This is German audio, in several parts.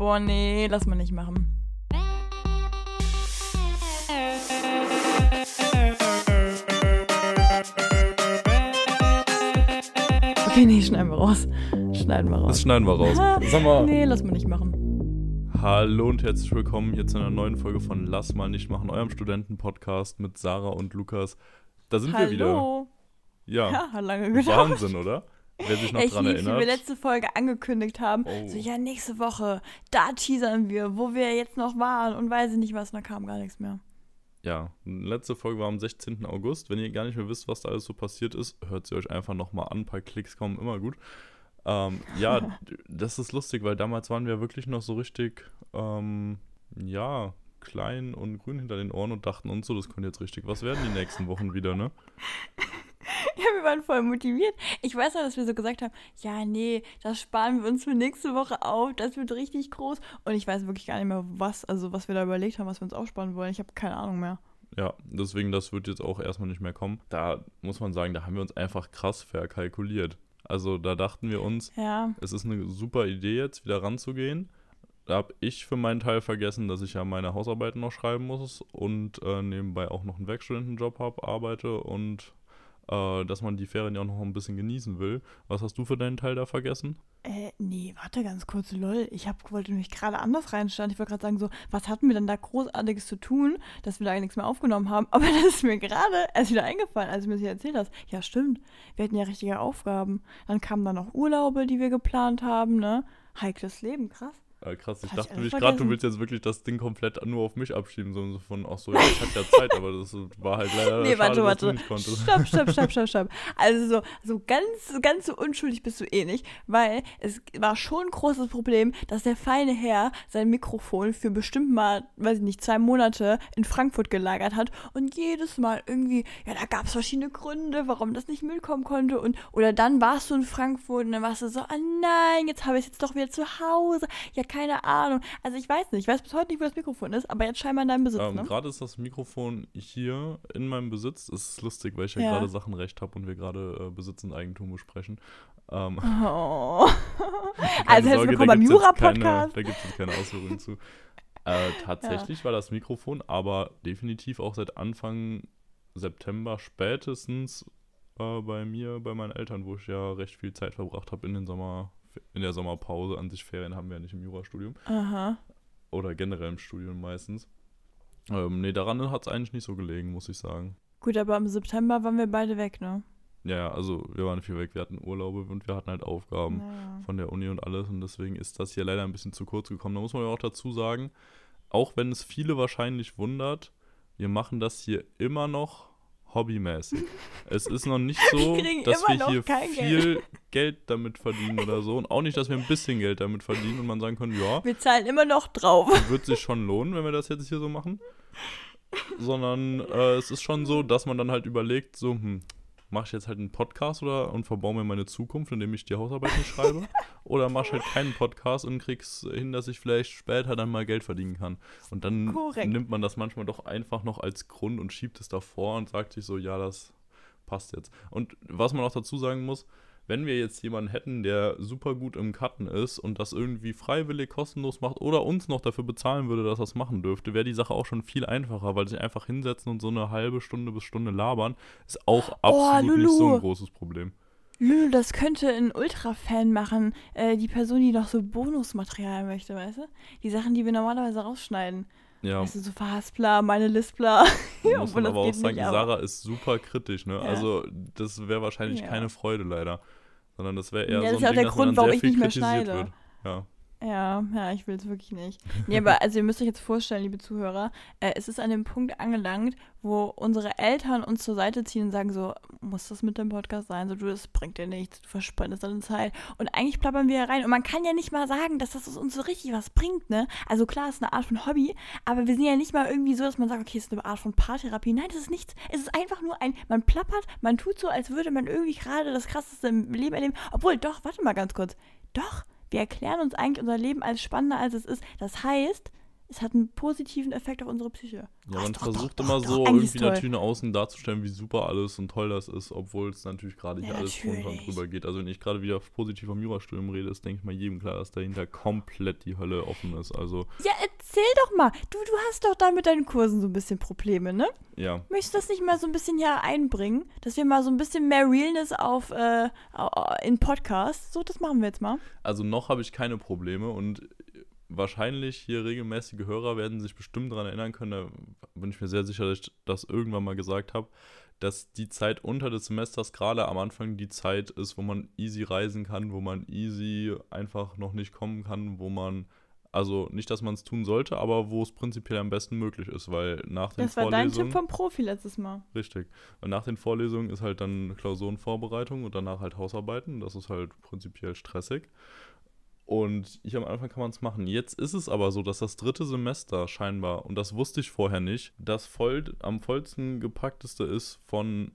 Boah, nee, lass mal nicht machen. Okay, nee, schneiden wir raus. Schneiden wir raus. Das schneiden wir raus. Sag mal. Nee, lass mal nicht machen. Hallo und herzlich willkommen hier zu einer neuen Folge von Lass mal nicht machen, eurem Studentenpodcast mit Sarah und Lukas. Da sind Hallo. wir wieder. Ja, Ja, hat lange gedauert. Wahnsinn, oder? Wer sich noch ich dran lieb, wie wir erinnert. letzte Folge angekündigt haben. Oh. So, ja, nächste Woche, da teasern wir, wo wir jetzt noch waren und weiß ich nicht was, und da kam gar nichts mehr. Ja, letzte Folge war am 16. August. Wenn ihr gar nicht mehr wisst, was da alles so passiert ist, hört sie euch einfach nochmal an. Ein paar Klicks kommen immer gut. Ähm, ja, das ist lustig, weil damals waren wir wirklich noch so richtig, ähm, ja, klein und grün hinter den Ohren und dachten uns so, das könnte jetzt richtig was werden die nächsten Wochen wieder, ne? Ja, wir waren voll motiviert. Ich weiß noch, dass wir so gesagt haben, ja, nee, das sparen wir uns für nächste Woche auf, das wird richtig groß. Und ich weiß wirklich gar nicht mehr, was, also was wir da überlegt haben, was wir uns aufsparen wollen. Ich habe keine Ahnung mehr. Ja, deswegen, das wird jetzt auch erstmal nicht mehr kommen. Da muss man sagen, da haben wir uns einfach krass verkalkuliert. Also da dachten wir uns, Ja, es ist eine super Idee jetzt wieder ranzugehen. Da habe ich für meinen Teil vergessen, dass ich ja meine Hausarbeiten noch schreiben muss und äh, nebenbei auch noch einen Werkstudentenjob habe, arbeite und äh, dass man die Ferien ja auch noch ein bisschen genießen will. Was hast du für deinen Teil da vergessen? äh, nee, warte ganz kurz, lol. Ich hab, wollte nämlich gerade anders reinstarten. Ich wollte gerade sagen, so, was hatten wir denn da Großartiges zu tun, dass wir da nichts mehr aufgenommen haben? Aber das ist mir gerade erst wieder eingefallen, als du mir das hier erzählt hast. Ja, stimmt. Wir hatten ja richtige Aufgaben. Dann kamen da noch Urlaube, die wir geplant haben, ne? Heikles Leben, krass. Äh, krass, ich ich dachte nämlich gerade, du willst jetzt wirklich das Ding komplett nur auf mich abschieben. So, so von, ach so, ja, ich hatte ja Zeit, aber das war halt leider Nee, schade, warte, dass du warte. nicht konntest. Stopp, stopp, stopp, stopp, stopp. Also so, so ganz, ganz so unschuldig bist du eh nicht, weil es war schon ein großes Problem, dass der feine Herr sein Mikrofon für bestimmt mal, weiß ich nicht, zwei Monate in Frankfurt gelagert hat und jedes Mal irgendwie, ja, da gab es verschiedene Gründe, warum das nicht mitkommen konnte und oder dann warst du in Frankfurt und dann warst du so, ah nein, jetzt habe ich es jetzt doch wieder zu Hause. Ja, keine Ahnung. Also ich weiß nicht, ich weiß bis heute nicht, wo das Mikrofon ist, aber jetzt scheinbar in deinem Besitz, Ähm, ne? Gerade ist das Mikrofon hier in meinem Besitz. Es ist lustig, weil ich ja, Ja. gerade Sachenrecht habe und wir gerade äh, Besitz und Eigentum besprechen. Ähm, Oh. Also herzlich willkommen beim Jura-Podcast. Da gibt es keine Ausführungen zu. Äh, tatsächlich war das Mikrofon aber definitiv auch seit Anfang September spätestens äh, bei mir, bei meinen Eltern, wo ich ja recht viel Zeit verbracht habe in den Sommer, in der Sommerpause. An sich Ferien haben wir ja nicht im Jurastudium. Aha. Oder generell im Studium meistens. Ähm, nee, daran hat es eigentlich nicht so gelegen, muss ich sagen. Gut, aber im September waren wir beide weg, ne? Ja, also wir waren viel weg, wir hatten Urlaube und wir hatten halt Aufgaben Naja. von der Uni und alles und deswegen ist das hier leider ein bisschen zu kurz gekommen. Da muss man ja auch dazu sagen, auch wenn es viele wahrscheinlich wundert, wir machen das hier immer noch hobbymäßig. es ist noch nicht so, Wir dass wir hier viel Geld damit verdienen oder so und auch nicht, dass wir ein bisschen Geld damit verdienen und man sagen können, ja, Wir zahlen immer noch drauf. wird sich schon lohnen, wenn wir das jetzt hier so machen. Sondern äh, es ist schon so, dass man dann halt überlegt, so, hm, mache ich jetzt halt einen Podcast oder und verbaue mir meine Zukunft, indem ich die Hausarbeit nicht schreibe? oder mache ich halt keinen Podcast und krieg's hin, dass ich vielleicht später dann mal Geld verdienen kann. Und dann Korrekt. nimmt man das manchmal doch einfach noch als Grund und schiebt es davor und sagt sich so, ja, das passt jetzt. Und was man auch dazu sagen muss, wenn wir jetzt jemanden hätten, der super gut im Cutten ist und das irgendwie freiwillig kostenlos macht oder uns noch dafür bezahlen würde, dass er es machen dürfte, wäre die Sache auch schon viel einfacher, weil sich einfach hinsetzen und so eine halbe Stunde bis Stunde labern, ist auch absolut nicht so Lulu. ein großes Problem. Lül, das könnte ein Ultra-Fan machen. Äh, die Person, die noch so Bonusmaterial möchte, weißt du? Die Sachen, die wir normalerweise rausschneiden. Ja, Weißt du, so Verhaspler, meine Lispler. muss obwohl man aber auch sagen, nicht, Sarah ist super kritisch, ne? Ja. Also das wäre wahrscheinlich Ja. keine Freude leider. Sondern das wäre eher Ja, so ist ein Ding, der dass man Grund, dann warum sehr ich viel nicht mehr kritisiert schneide. wird. Ja. Ja, ja, ich will es wirklich nicht. Nee, aber also ihr müsst euch jetzt vorstellen, liebe Zuhörer, äh, es ist an dem Punkt angelangt, wo unsere Eltern uns zur Seite ziehen und sagen so, muss das mit dem Podcast sein? So, du, das bringt dir nichts, du verspannst deine Zeit. Und eigentlich plappern wir rein. Und man kann ja nicht mal sagen, dass das uns so richtig was bringt, ne? Also klar, es ist eine Art von Hobby, aber wir sind ja nicht mal irgendwie so, dass man sagt, okay, es ist eine Art von Paartherapie. Nein, das ist nichts. Es ist einfach nur ein, man plappert, man tut so, als würde man irgendwie gerade das Krasseste im Leben erleben. Obwohl, doch, warte mal ganz kurz. Doch, wir erklären uns eigentlich unser Leben als spannender, als es ist. Das heißt, es hat einen positiven Effekt auf unsere Psyche. Ja, man doch, versucht doch, immer doch, so irgendwie natürlich nach außen darzustellen, wie super alles und toll das ist, obwohl es natürlich gerade hier Ja, alles drunter drüber geht. Also wenn ich gerade wieder positiv vom Jurastudium rede, ist, denke ich mal jedem klar, dass dahinter komplett die Hölle offen ist. Also Ja, erzähl doch mal. Du, du hast doch da mit deinen Kursen so ein bisschen Probleme, ne? ja, Möchtest du das nicht mal so ein bisschen hier einbringen? Dass wir mal so ein bisschen mehr Realness auf äh, in Podcasts. So, das machen wir jetzt mal. also noch habe ich keine Probleme und wahrscheinlich hier regelmäßige Hörer werden sich bestimmt daran erinnern können, da bin ich mir sehr sicher, dass ich das irgendwann mal gesagt habe, dass die Zeit unter des Semesters gerade am Anfang die Zeit ist, wo man easy reisen kann, wo man easy einfach noch nicht kommen kann, wo man, also nicht, dass man es tun sollte, aber wo es prinzipiell am besten möglich ist, weil nach den Das war dein Tipp Vorlesungen, vom Profi letztes Mal. richtig, weil nach den Vorlesungen ist halt dann Klausurenvorbereitung und danach halt Hausarbeiten, das ist halt prinzipiell stressig. Und ich am Anfang kann man es machen. Jetzt ist es aber so, dass das dritte Semester scheinbar, und das wusste ich vorher nicht, das voll, am vollsten gepackteste ist von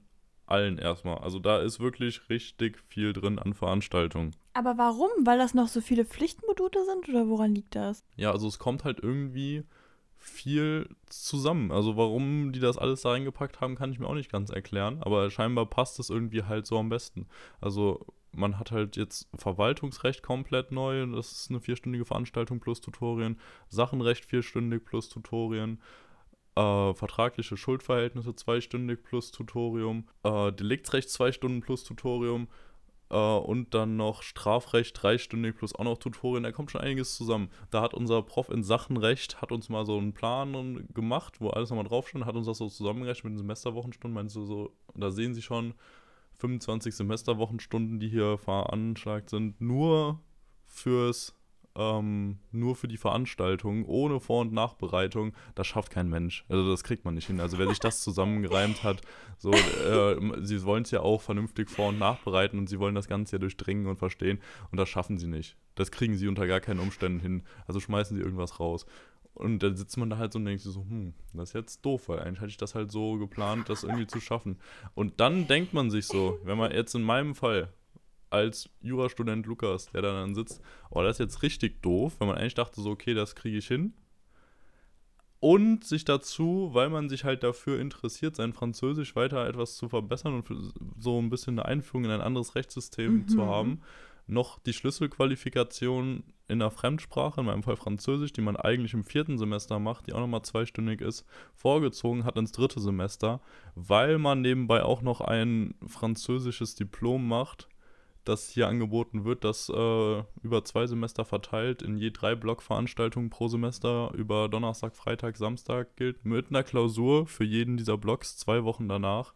allen erstmal. Also da ist wirklich richtig viel drin an Veranstaltungen. Aber warum? Weil das noch so viele Pflichtmodule sind oder woran liegt das? Ja, also es kommt halt irgendwie viel zusammen. Also warum die das alles da reingepackt haben, kann ich mir auch nicht ganz erklären. Aber scheinbar passt es irgendwie halt so am besten. Also man hat halt jetzt Verwaltungsrecht komplett neu. Das ist eine vierstündige Veranstaltung plus Tutorien. Sachenrecht vierstündig plus Tutorien. Äh, vertragliche Schuldverhältnisse zweistündig plus Tutorium. Äh, Deliktsrecht zwei Stunden plus Tutorium. Äh, und dann noch Strafrecht dreistündig plus auch noch Tutorien. Da kommt schon einiges zusammen. Da hat unser Prof in Sachenrecht hat uns mal so einen Plan gemacht, wo alles nochmal drauf stand, hat uns das so zusammengerechnet mit den Semesterwochenstunden. Meinst du so, da sehen Sie schon 25 Semesterwochenstunden, die hier veranschlagt sind, nur fürs ähm, nur für die Veranstaltung, ohne Vor- und Nachbereitung, das schafft kein Mensch. Also das kriegt man nicht hin. Also wer sich das zusammengereimt hat, so, äh, sie wollen es ja auch vernünftig vor- und nachbereiten und sie wollen das Ganze ja durchdringen und verstehen und das schaffen sie nicht. Das kriegen sie unter gar keinen Umständen hin. Also schmeißen sie irgendwas raus. Und dann sitzt man da halt so und denkt sich so, hm, das ist jetzt doof, weil eigentlich hatte ich das halt so geplant, das irgendwie zu schaffen. Und dann denkt man sich so, wenn man jetzt in meinem Fall als Jurastudent Lukas, der da dann sitzt, oh, das ist jetzt richtig doof, wenn man eigentlich dachte so, okay, das kriege ich hin. Und sich dazu, weil man sich halt dafür interessiert, sein Französisch weiter etwas zu verbessern und so ein bisschen eine Einführung in ein anderes Rechtssystem Mhm. zu haben, noch die Schlüsselqualifikation in der Fremdsprache, in meinem Fall Französisch, die man eigentlich im vierten Semester macht, die auch nochmal zweistündig ist, vorgezogen hat ins dritte Semester, weil man nebenbei auch noch ein französisches Diplom macht, das hier angeboten wird, das äh, über zwei Semester verteilt in je drei Blockveranstaltungen pro Semester über Donnerstag, Freitag, Samstag gilt, mit einer Klausur für jeden dieser Blocks zwei Wochen danach.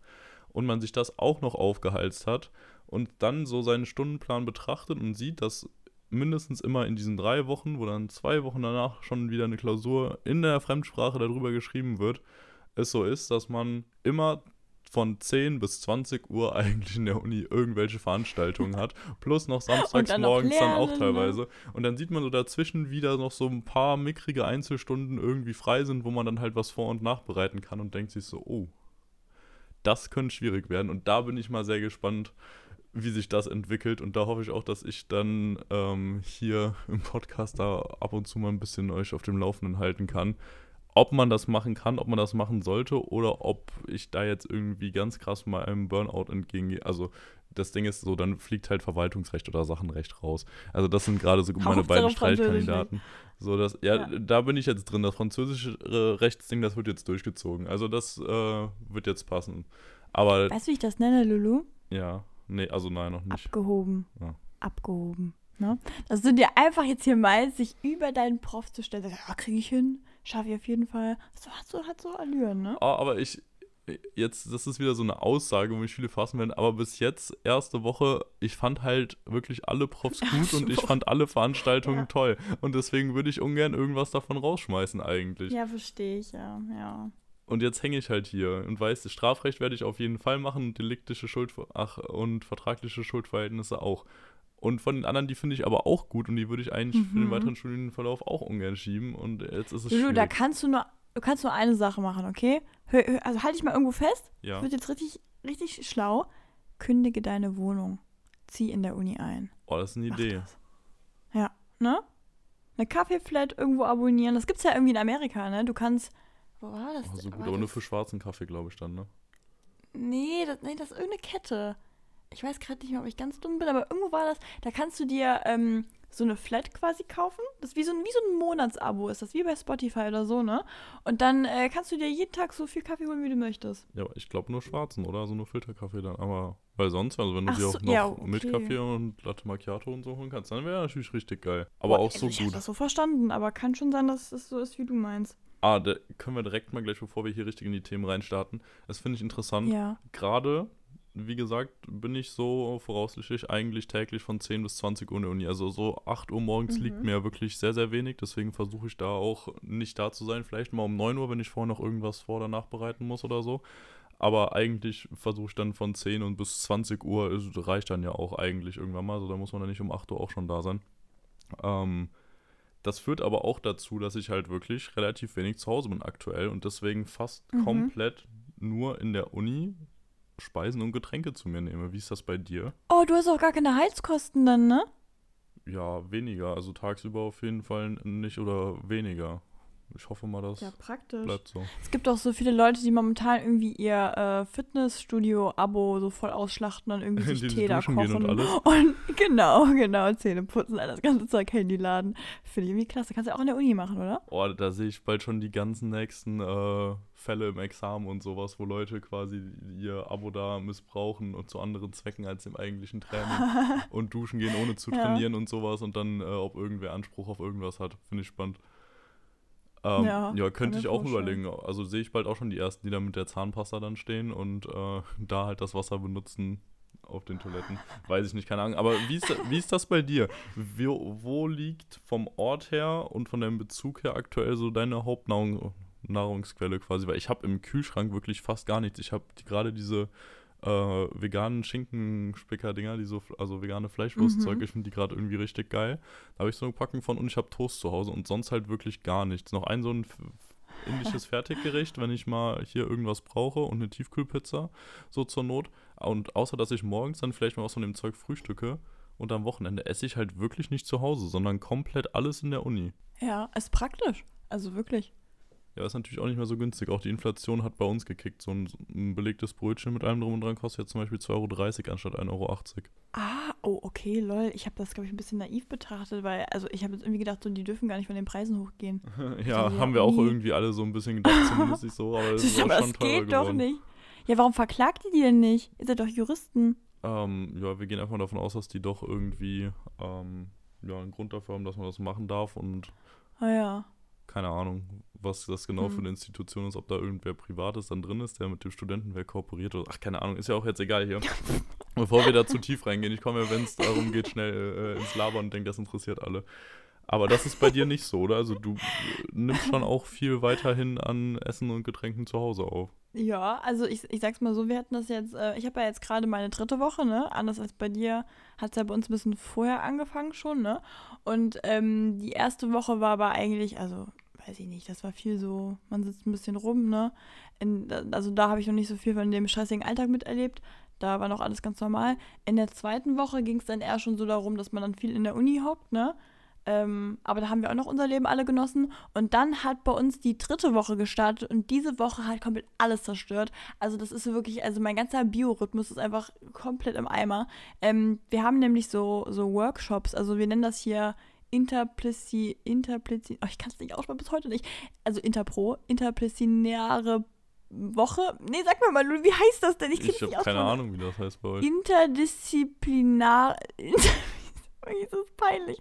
Und man sich das auch noch aufgeheizt hat und dann so seinen Stundenplan betrachtet und sieht, dass mindestens immer in diesen drei Wochen, wo dann zwei Wochen danach schon wieder eine Klausur in der Fremdsprache darüber geschrieben wird, es so ist, dass man immer von 10 bis 20 Uhr eigentlich in der Uni irgendwelche Veranstaltungen hat, plus noch samstags dann noch morgens dann auch ne? teilweise. Und dann sieht man so dazwischen wieder noch so ein paar mickrige Einzelstunden irgendwie frei sind, wo man dann halt was vor- und nachbereiten kann und denkt sich so, oh, das könnte schwierig werden. Und da bin ich mal sehr gespannt, wie sich das entwickelt. Und da hoffe ich auch, dass ich dann ähm, hier im Podcast da ab und zu mal ein bisschen euch auf dem Laufenden halten kann. Ob man das machen kann, ob man das machen sollte oder ob ich da jetzt irgendwie ganz krass mal einem Burnout entgegengehe. Also das Ding ist so, dann fliegt halt Verwaltungsrecht oder Sachenrecht raus. Also das sind gerade so meine Hauptsache beiden Französisch Streitkandidaten. So, das, ja, Ja. da bin ich jetzt drin. Das französische äh, Rechtsding, das wird jetzt durchgezogen. Also das äh, wird jetzt passen. Aber Weißt du, wie ich das nenne, Lulu? ja, nee, also nein, noch nicht. Abgehoben. Ja. Abgehoben. Ne? Dass du dir einfach jetzt hier meinst, sich über deinen Prof zu stellen. Ja, kriege ich hin. Schaffe ich auf jeden Fall. So hat so, hat so Allüren, ne? Ah, aber ich, jetzt, das ist wieder so eine Aussage, wo mich viele fassen werden, aber bis jetzt, erste Woche, ich fand halt wirklich alle Profs gut und ich fand alle Veranstaltungen Ja. toll. Und deswegen würde ich ungern irgendwas davon rausschmeißen eigentlich. Ja, verstehe ich, ja. ja. Und jetzt hänge ich halt hier und weiß, das Strafrecht werde ich auf jeden Fall machen und deliktische Schuld, ach, und vertragliche Schuldverhältnisse auch. Und von den anderen, die finde ich aber auch gut und die würde ich eigentlich für den Mhm. weiteren Studienverlauf auch ungern schieben. Und jetzt ist es Lulu, da kannst du nur, du kannst nur eine Sache machen, okay? Hör, hör, also halt dich mal irgendwo fest. Ja. Wird jetzt richtig, richtig schlau. Kündige deine Wohnung. Zieh in der Uni ein. Oh, das ist eine Mach Idee. das. Ja, ne? eine Kaffeeflat irgendwo abonnieren. Das gibt's ja irgendwie in Amerika, ne? Du kannst. Wo war das? Oh, so gut, war aber nur das? für schwarzen Kaffee, glaube ich dann, ne? Nee, das, nee, das ist irgendeine Kette. Ich weiß gerade nicht mehr, ob ich ganz dumm bin, aber irgendwo war das. Da kannst du dir ähm, so eine Flat quasi kaufen. Das ist wie so, ein, wie so ein Monatsabo ist das, wie bei Spotify oder so, ne? Und dann äh, kannst du dir jeden Tag so viel Kaffee holen, wie du möchtest. Ja, aber ich glaube nur schwarzen, oder? Also nur Filterkaffee dann. Aber, weil sonst, also wenn du Ach dir auch so, noch ja, mit okay. Kaffee und Latte Macchiato und so holen kannst, dann wäre natürlich richtig geil. Aber Boah, auch so also Ich gut. das so verstanden, aber kann schon sein, dass es so ist, wie du meinst. Ah, da können wir direkt mal gleich, bevor wir hier richtig in die Themen reinstarten. Das finde ich interessant. Ja. Gerade, wie gesagt, bin ich so voraussichtlich eigentlich täglich von 10 bis 20 Uhr in der Uni. Also so 8 Uhr morgens Mhm. liegt mir wirklich sehr, sehr wenig. Deswegen versuche ich da auch nicht da zu sein. Vielleicht mal um 9 Uhr, wenn ich vorher noch irgendwas vor- oder nachbereiten muss oder so. Aber eigentlich versuche ich dann von 10 und bis 20 Uhr, es reicht dann ja auch eigentlich irgendwann mal. Also da muss man dann nicht um 8 Uhr auch schon da sein. Ähm, das führt aber auch dazu, dass ich halt wirklich relativ wenig zu Hause bin aktuell und deswegen fast Mhm. komplett nur in der Uni Speisen und Getränke zu mir nehme. Wie ist das bei dir? Oh, du hast auch gar keine Heizkosten dann, ne? Ja, weniger. Also tagsüber auf jeden Fall nicht oder weniger. Ich hoffe mal, das Ja, praktisch. bleibt so. Es gibt auch so viele Leute, die momentan irgendwie ihr äh, Fitnessstudio-Abo so voll ausschlachten und irgendwie sich Die Tee da kochen. gehen und alles? Und genau, genau, Zähne putzen, all das ganze Zeug, Handy laden. Finde ich irgendwie klasse. Kannst du ja auch in der Uni machen, oder? Oh, da sehe ich bald schon die ganzen nächsten äh, Fälle im Examen und sowas, wo Leute quasi ihr Abo da missbrauchen und zu anderen Zwecken als im eigentlichen Training und duschen gehen, ohne zu Ja. trainieren und sowas und dann, äh, ob irgendwer Anspruch auf irgendwas hat. Finde ich spannend. Ähm, Ja, ja, könnte ich auch überlegen. Also sehe ich bald auch schon die ersten, die da mit der Zahnpasta dann stehen und äh, da halt das Wasser benutzen auf den Toiletten. Weiß ich nicht, keine Ahnung. Aber wie ist, wie ist das bei dir? Wie, wo liegt vom Ort her und von deinem Bezug her aktuell so deine Hauptnahrung, Nahrungsquelle quasi? Weil ich habe im Kühlschrank wirklich fast gar nichts. Ich habe die, gerade diese äh, veganen Schinkenspicker-Dinger, die so, also vegane Fleischwurstzeug, Mhm. ich finde die gerade irgendwie richtig geil. Da habe ich so eine Packung von und ich habe Toast zu Hause und sonst halt wirklich gar nichts. Noch ein so ein indisches Fertiggericht, wenn ich mal hier irgendwas brauche und eine Tiefkühlpizza, so zur Not. Und außer, dass ich morgens dann vielleicht mal was von dem Zeug frühstücke und am Wochenende esse ich halt wirklich nicht zu Hause, sondern komplett alles in der Uni. Ja, ist praktisch. Also wirklich. Ja, ist natürlich auch nicht mehr so günstig. Auch die Inflation hat bei uns gekickt. So ein, so ein belegtes Brötchen mit allem drum und dran kostet jetzt zum Beispiel 2,30 Euro anstatt 1,80 Euro. Ah, oh, okay, lol. Ich habe das, glaube ich, ein bisschen naiv betrachtet, weil, also ich habe jetzt irgendwie gedacht, so, die dürfen gar nicht von den Preisen hochgehen. ja, haben wir auch Uni. irgendwie alle so ein bisschen gedacht, zumindest nicht so, aber es ist auch aber schon das geht doch geworden. nicht. Ja, warum verklagt ihr die denn nicht? Ihr seid doch Juristen. Ähm, ja, wir gehen einfach davon aus, dass die doch irgendwie ähm, ja, einen Grund dafür haben, dass man das machen darf und Ah ja. keine Ahnung, was das genau Hm. für eine Institution ist, ob da irgendwer Privates dann drin ist, der mit dem Studentenwerk kooperiert oder ach, keine Ahnung, ist ja auch jetzt egal hier. Bevor wir da zu tief reingehen, ich komme ja, wenn es darum geht, schnell äh, ins Labern und denke, das interessiert alle. Aber das ist bei dir nicht so, oder? Also du äh, nimmst schon auch viel weiterhin an Essen und Getränken zu Hause auf. Ja, also ich, ich sag's mal so, wir hatten das jetzt, äh, ich habe ja jetzt gerade meine dritte Woche, ne? Anders als bei dir hat es ja bei uns ein bisschen vorher angefangen schon, ne? Und ähm, die erste Woche war aber eigentlich, also weiß ich nicht, das war viel so, man sitzt ein bisschen rum, ne? In, also da habe ich noch nicht so viel von dem stressigen Alltag miterlebt. Da war noch alles ganz normal. In der zweiten Woche ging es dann eher schon so darum, dass man dann viel in der Uni hockt, ne? Ähm, aber da haben wir auch noch unser Leben alle genossen. Und dann hat bei uns die dritte Woche gestartet und diese Woche hat komplett alles zerstört. Also das ist wirklich, also mein ganzer Biorhythmus ist einfach komplett im Eimer. Ähm, wir haben nämlich so, so Workshops, also wir nennen das hier Interplici, Interplici, oh, ich kann es nicht aussprechen, bis heute nicht. Also Interpro, interpliciniäre Woche. Nee, sag mir mal, wie heißt das denn? Ich, Ich habe keine. Ahnung, wie das heißt bei euch. Interdisziplinar. Das ist peinlich.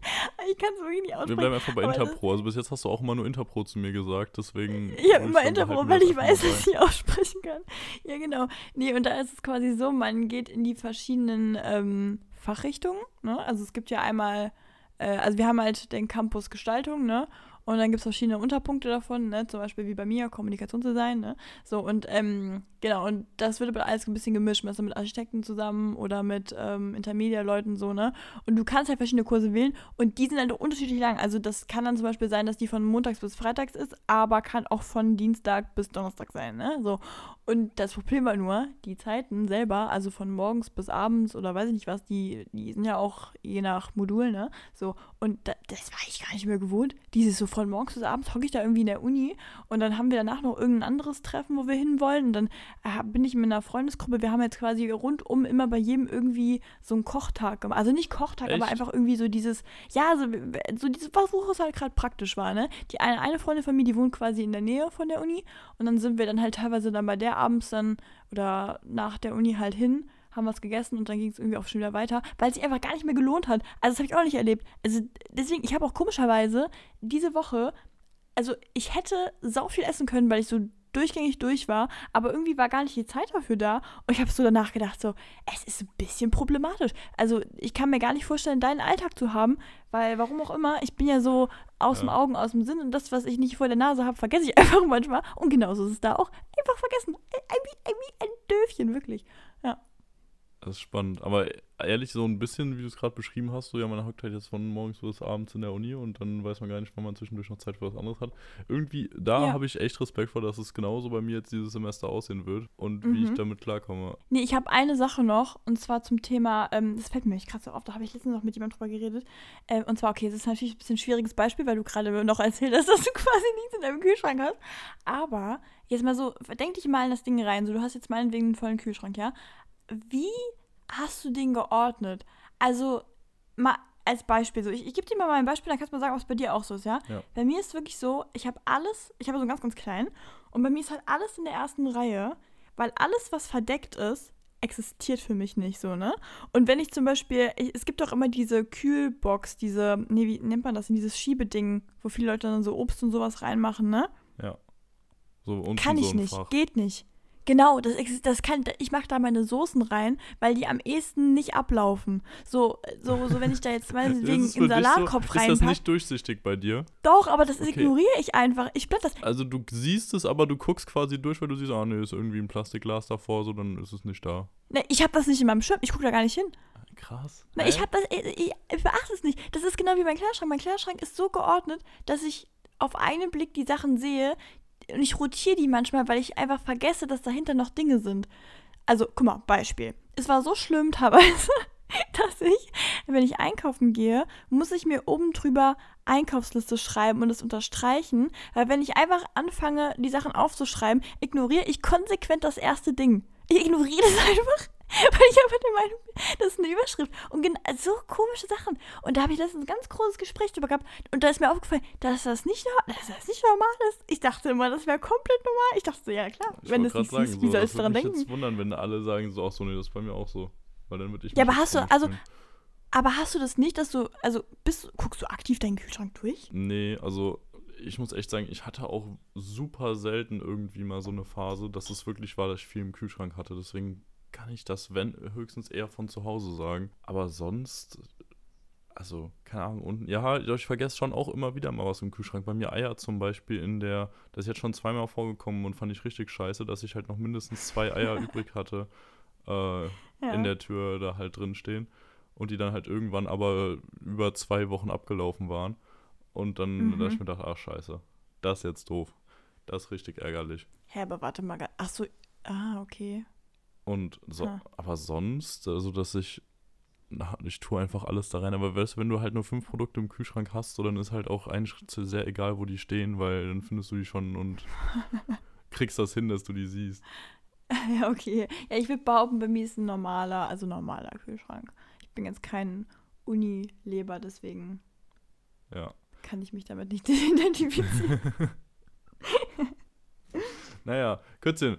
Ich kann es wirklich nicht Wir aussprechen. bleiben einfach bei Interpro. Also bis jetzt hast du auch immer nur Interpro zu mir gesagt, deswegen. Ich habe immer sagen, Interpro, weil wir ich weiß, dass ich aussprechen kann. Ja, genau. Nee, und da ist es quasi so, man geht in die verschiedenen ähm, Fachrichtungen. Ne? Also es gibt ja einmal, äh, also wir haben halt den Campus Gestaltung, ne? Und dann gibt es verschiedene Unterpunkte davon, ne? zum Beispiel wie bei mir, Kommunikationsdesign. Ne? So, und ähm, genau, und das wird aber alles ein bisschen gemischt, meistens mit Architekten zusammen oder mit ähm, Intermedia-Leuten so, ne? Und du kannst halt verschiedene Kurse wählen und die sind halt unterschiedlich lang. Also das kann dann zum Beispiel sein, dass die von montags bis freitags ist, aber kann auch von Dienstag bis Donnerstag sein, ne? So. Und das Problem war nur, die Zeiten selber, also von morgens bis abends oder weiß ich nicht was, die, die sind ja auch je nach Modul, ne? So. Und da, das war ich gar nicht mehr gewohnt. Dieses so von morgens bis abends hocke ich da irgendwie in der Uni und dann haben wir danach noch irgendein anderes Treffen, wo wir hinwollen. Und dann äh, bin ich mit einer Freundesgruppe. Wir haben jetzt quasi rundum immer bei jedem irgendwie so einen Kochtag gemacht. Also nicht Kochtag, Echt? aber einfach irgendwie so dieses, ja, so, so dieses, was es halt gerade praktisch war, ne? Die eine, eine Freundin von mir, die wohnt quasi in der Nähe von der Uni und dann sind wir dann halt teilweise dann bei der abends dann oder nach der Uni halt hin haben was gegessen und dann ging es irgendwie auch schon wieder weiter, weil es sich einfach gar nicht mehr gelohnt hat. Also das habe ich auch nicht erlebt. Also deswegen, ich habe auch komischerweise diese Woche, also ich hätte sau viel essen können, weil ich so durchgängig durch war, aber irgendwie war gar nicht die Zeit dafür da und ich habe so danach gedacht, so, es ist ein bisschen problematisch. Also ich kann mir gar nicht vorstellen, deinen Alltag zu haben, weil warum auch immer, ich bin ja so aus dem Ja. Augen, aus dem Sinn und das, was ich nicht vor der Nase habe, vergesse ich einfach manchmal und genauso ist es da auch. Einfach vergessen. Ein, ein, wie ein Döfchen, wirklich. Das ist spannend. Aber ehrlich, so ein bisschen, wie du es gerade beschrieben hast, so ja, man hockt halt jetzt von morgens bis abends in der Uni und dann weiß man gar nicht, wann man zwischendurch noch Zeit für was anderes hat. Irgendwie, da Ja. habe ich echt Respekt vor, dass es genauso bei mir jetzt dieses Semester aussehen wird und wie ich Mhm. damit klarkomme. Nee, ich habe eine Sache noch, und zwar zum Thema, ähm, das fällt mir nicht gerade so auf, da habe ich letztens noch mit jemandem drüber geredet. Ähm, und zwar, okay, es ist natürlich ein bisschen ein schwieriges Beispiel, weil du gerade noch erzählt hast, dass du quasi nichts in deinem Kühlschrank hast. Aber jetzt mal so, denk dich mal in das Ding rein. So, du hast jetzt meinetwegen einen vollen Kühlschrank, ja? Wie hast du den geordnet? Also, mal als Beispiel, so, ich, ich gebe dir mal ein Beispiel, dann kannst du mal sagen, ob es bei dir auch so ist, ja? Ja. Bei mir ist wirklich so, ich habe alles, ich habe so einen ganz, ganz kleinen, und bei mir ist halt alles in der ersten Reihe, weil alles, was verdeckt ist, existiert für mich nicht so, ne? Und wenn ich zum Beispiel, ich, es gibt doch immer diese Kühlbox, diese, nee, wie nennt man das, dieses Schiebeding, wo viele Leute dann so Obst und sowas reinmachen, ne? Ja. So, und Kann so ich nicht, Fach. geht nicht. Genau, das, das kann, ich mache da meine Soßen rein, weil die am ehesten nicht ablaufen. So, so, so wenn ich da jetzt meinetwegen einen Salatkopf so, Ist das nicht durchsichtig bei dir? Doch, aber das Okay. ignoriere ich einfach. Ich blätter das. Also du siehst es, aber du guckst quasi durch, weil du siehst, ah nee, ist irgendwie ein Plastikglas davor, so dann ist es nicht da. Ne, ich habe das nicht in meinem Schirm. Ich gucke da gar nicht hin. Krass. Na, ich habe das, ich, ich, ich beachte es nicht. Das ist genau wie mein Kleiderschrank. Mein Kleiderschrank ist so geordnet, dass ich auf einen Blick die Sachen sehe und ich rotiere die manchmal, weil ich einfach vergesse, dass dahinter noch Dinge sind. Also, guck mal, Beispiel. Es war so schlimm teilweise, dass ich, wenn ich einkaufen gehe, muss ich mir oben drüber Einkaufsliste schreiben und es unterstreichen, weil wenn ich einfach anfange, die Sachen aufzuschreiben, ignoriere ich konsequent das erste Ding. Ich ignoriere das einfach, weil ich einfach der Meinung bin, das ist eine Überschrift. Und gen- so komische Sachen. Und da habe ich letztens ein ganz großes Gespräch drüber gehabt. Und da ist mir aufgefallen, dass das nicht, dass das nicht normal ist. Ich dachte immer, das wäre komplett normal. Ich dachte so, ja klar, Ich wenn es nicht siehst, wie so, soll ich würde daran mich denken? jetzt wundern, wenn alle sagen so, ach so, nee, das ist bei mir auch so. Weil dann würde ich Ja, aber hast du- also-. Aber hast du das nicht, dass du, also bist, guckst du aktiv deinen Kühlschrank durch? Nee, also ich muss echt sagen, ich hatte auch super selten irgendwie mal so eine Phase, dass es wirklich war, dass ich viel im Kühlschrank hatte. Deswegen kann ich das, wenn, höchstens eher von zu Hause sagen. Aber sonst, also, keine Ahnung, unten, ja, ich vergesse schon auch immer wieder mal was im Kühlschrank. Bei mir Eier zum Beispiel in der, das ist jetzt schon zweimal vorgekommen und fand ich richtig scheiße, dass ich halt noch mindestens zwei Eier übrig hatte äh, Ja. in der Tür da halt drin stehen. Und die dann halt irgendwann aber über zwei Wochen abgelaufen waren. Und dann, Mhm. da ich mir gedacht, ach scheiße, das ist jetzt doof. Das ist richtig ärgerlich. Hä, aber warte mal. Ach so, ah, okay. Und so, Ah. aber sonst, also dass ich, na, ich tue einfach alles da rein. Aber weißt, du, wenn du halt nur fünf Produkte im Kühlschrank hast, so, dann ist halt auch eigentlich sehr egal, wo die stehen, weil dann findest du die schon und kriegst das hin, dass du die siehst. Ja, okay. Ja, ich würde behaupten, bei mir ist ein normaler, also normaler Kühlschrank. Ich bin jetzt kein Unileber, deswegen Ja. kann ich mich damit nicht identifizieren. Naja, Kürzchen,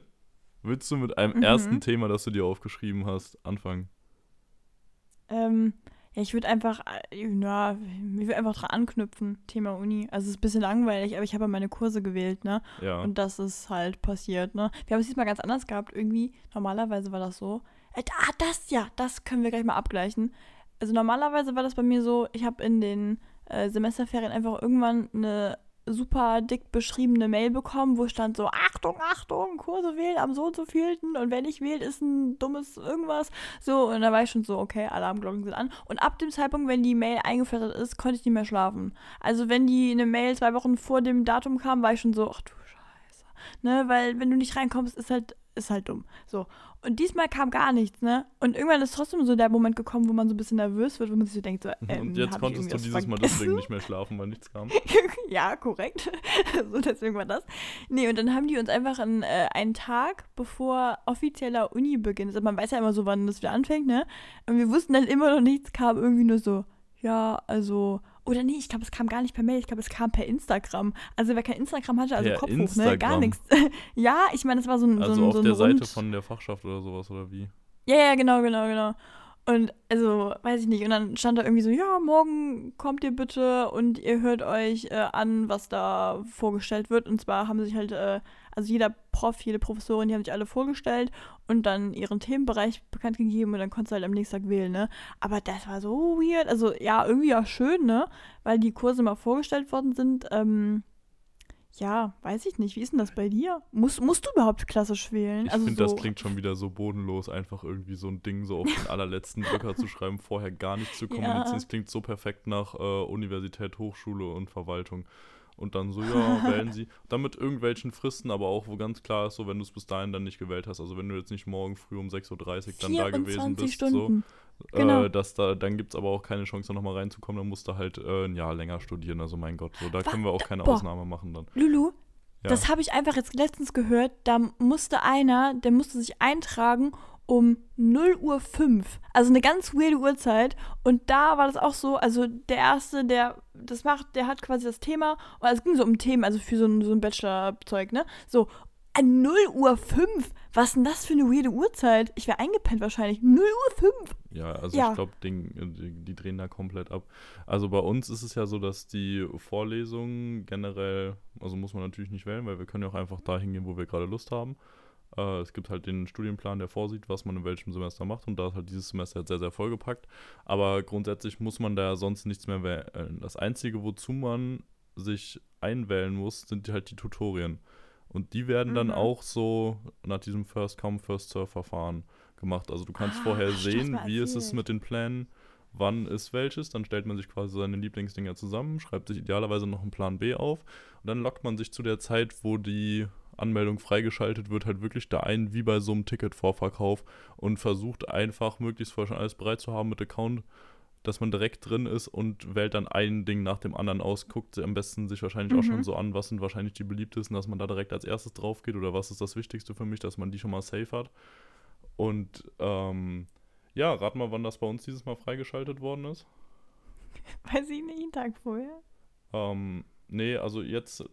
willst du mit einem Mhm. ersten Thema, das du dir aufgeschrieben hast, anfangen? ähm, ja, ich würde einfach, äh, na, ich würde einfach dran anknüpfen, Thema Uni. Also es ist ein bisschen langweilig, aber ich habe ja meine Kurse gewählt, ne? Ja. Und das ist halt passiert, ne? Wir haben es diesmal ganz anders gehabt, irgendwie. Normalerweise war das so. Äh, ah, das, ja, das können wir gleich mal abgleichen. Also normalerweise war das bei mir so, ich habe in den äh, Semesterferien einfach irgendwann eine super dick beschriebene Mail bekommen, wo stand so, Achtung, Achtung, Kurse wählen am so und so vielten und wer nicht wählt, ist ein dummes irgendwas. So, und da war ich schon so, okay, Alarmglocken sind an. Und ab dem Zeitpunkt, wenn die Mail eingeflattert ist, konnte ich nicht mehr schlafen. Also wenn die eine Mail zwei Wochen vor dem Datum kam, war ich schon so, ach du Scheiße. Ne, weil wenn du nicht reinkommst, ist halt ist halt dumm. So. Und diesmal kam gar nichts, ne? Und irgendwann ist trotzdem so der Moment gekommen, wo man so ein bisschen nervös wird, wo man sich so denkt, so, ähm, Und jetzt konntest du dieses Mal deswegen nicht mehr schlafen, weil nichts kam. ja, korrekt. so, deswegen war das. Nee, und dann haben die uns einfach einen, äh, einen Tag, bevor offizieller Uni-Beginn ist, also man weiß ja immer so, wann das wieder anfängt, ne? Und wir wussten dann immer noch nichts, kam irgendwie nur so, ja, also oder nee, ich glaube, es kam gar nicht per Mail, ich glaube, es kam per Instagram. Also wer kein Instagram hatte, also Per Kopf hoch, ne? Instagram. Gar nichts. ja, ich meine, das war so ein, Also so ein, auf so ein der Seite Rund- von der Fachschaft oder sowas, oder wie? Ja, ja, genau, genau, genau. Und also, weiß ich nicht. Und dann stand da irgendwie so, ja, morgen kommt ihr bitte und ihr hört euch äh, an, was da vorgestellt wird. Und zwar haben sich halt, äh, also jeder Prof, jede Professorin, die haben sich alle vorgestellt und dann ihren Themenbereich bekannt gegeben und dann konntest du halt am nächsten Tag wählen, ne? Aber das war so weird. Also, ja, irgendwie auch schön, ne? Weil die Kurse mal vorgestellt worden sind. Ähm, ja, weiß ich nicht. Wie ist denn das bei dir? Musst, musst du überhaupt klassisch wählen? Ich also finde, so, das klingt schon wieder so bodenlos, einfach irgendwie so ein Ding so auf den allerletzten Drücker zu schreiben, vorher gar nichts zu kommunizieren. Ja. Es klingt so perfekt nach äh, Universität, Hochschule und Verwaltung. Und dann so, ja, wählen Sie. Dann mit irgendwelchen Fristen, aber auch, wo ganz klar ist, so, wenn du es bis dahin dann nicht gewählt hast, also wenn du jetzt nicht morgen früh um 6.30 Uhr dann da gewesen 24 bist, Stunden. so, Genau. äh, dass da, dann gibt es aber auch keine Chance, da nochmal reinzukommen, dann musst du halt äh, ein Jahr länger studieren. Also mein Gott, so, da können wir auch keine Boah. Ausnahme machen dann. Lulu, Ja. das habe ich einfach jetzt letztens gehört. Da musste einer, der musste sich eintragen um 0 Uhr 5. Also eine ganz weirde Uhrzeit. Und da war das auch so, also der Erste, der das macht, der hat quasi das Thema. Also es ging so um Themen, also für so ein, so ein Bachelor-Zeug, ne? So, 0 Uhr 5. Was ist denn das für eine weirde Uhrzeit? Ich wäre eingepennt wahrscheinlich. 0 Uhr 5. Ja, also Ja. ich glaube, die, die drehen da komplett ab. Also bei uns ist es ja so, dass die Vorlesungen generell, also muss man natürlich nicht wählen, weil wir können ja auch einfach da hingehen, wo wir gerade Lust haben. Äh, es gibt halt den Studienplan, der vorsieht, was man in welchem Semester macht und da ist halt dieses Semester jetzt sehr, sehr vollgepackt. Aber grundsätzlich muss man da sonst nichts mehr wählen. Das Einzige, wozu man sich einwählen muss, sind halt die Tutorien. Und die werden dann Mhm. auch so nach diesem First-Come, First-Serve-Verfahren gemacht. Also du kannst Ah, vorher sehen, wie ist es erzählt. mit den Plänen, wann ist welches, dann stellt man sich quasi seine Lieblingsdinger zusammen, schreibt sich idealerweise noch einen Plan B auf und dann lockt man sich zu der Zeit, wo die Anmeldung freigeschaltet wird, halt wirklich da ein, wie bei so einem Ticketvorverkauf und versucht einfach möglichst vorher schon alles bereit zu haben mit Account, dass man direkt drin ist und wählt dann ein Ding nach dem anderen aus, guckt am besten sich wahrscheinlich auch Mhm. schon so an, was sind wahrscheinlich die beliebtesten, dass man da direkt als erstes drauf geht oder was ist das Wichtigste für mich, dass man die schon mal safe hat. Und ähm, ja, rat mal, wann das bei uns dieses Mal freigeschaltet worden ist. Weiß ich nicht, einen Tag vorher. Ähm, nee, also jetzt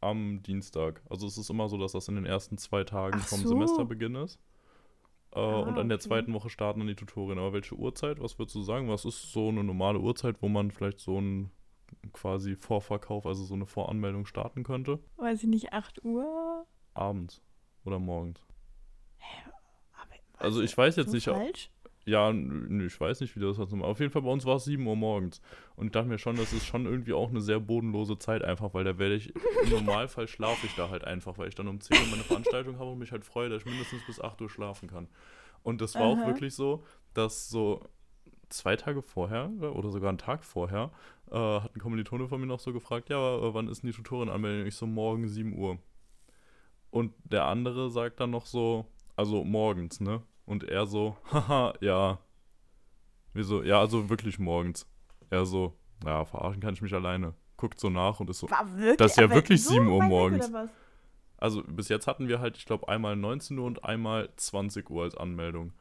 am Dienstag. Also es ist immer so, dass das in den ersten zwei Tagen Ach vom so. Semesterbeginn ist. Äh, Ah, und an der okay. zweiten Woche starten dann die Tutorien. Aber welche Uhrzeit? Was würdest du sagen? Was ist so eine normale Uhrzeit, wo man vielleicht so einen quasi Vorverkauf, also so eine Voranmeldung starten könnte? Weiß ich nicht, 8 Uhr? Abends oder morgens? Aber, Also ich weiß jetzt so nicht, falsch? Ja, nö, ich weiß nicht, wie das nochmal. Auf jeden Fall bei uns war es 7 Uhr morgens. Und ich dachte mir schon, das ist schon irgendwie auch eine sehr bodenlose Zeit einfach, weil da werde ich, im Normalfall schlafe ich da halt einfach, weil ich dann um 10 Uhr meine Veranstaltung habe und mich halt freue, dass ich mindestens bis 8 Uhr schlafen kann. Und das war auch Aha. wirklich so, dass so zwei Tage vorher oder sogar einen Tag vorher äh, hat ein Kommilitone von mir noch so gefragt, ja, äh, wann ist denn die Tutorenanmeldung? Ich so, morgen 7 Uhr. Und der andere sagt dann noch so, also morgens, ne? Und er so, haha, ja. Wir so, ja, also wirklich morgens. Er so, naja, verarschen kann ich mich alleine. Guckt so nach und ist so. Das ist ja aber wirklich so 7 Uhr morgens. Also bis jetzt hatten wir halt, ich glaube, einmal 19 Uhr und einmal 20 Uhr als Anmeldung.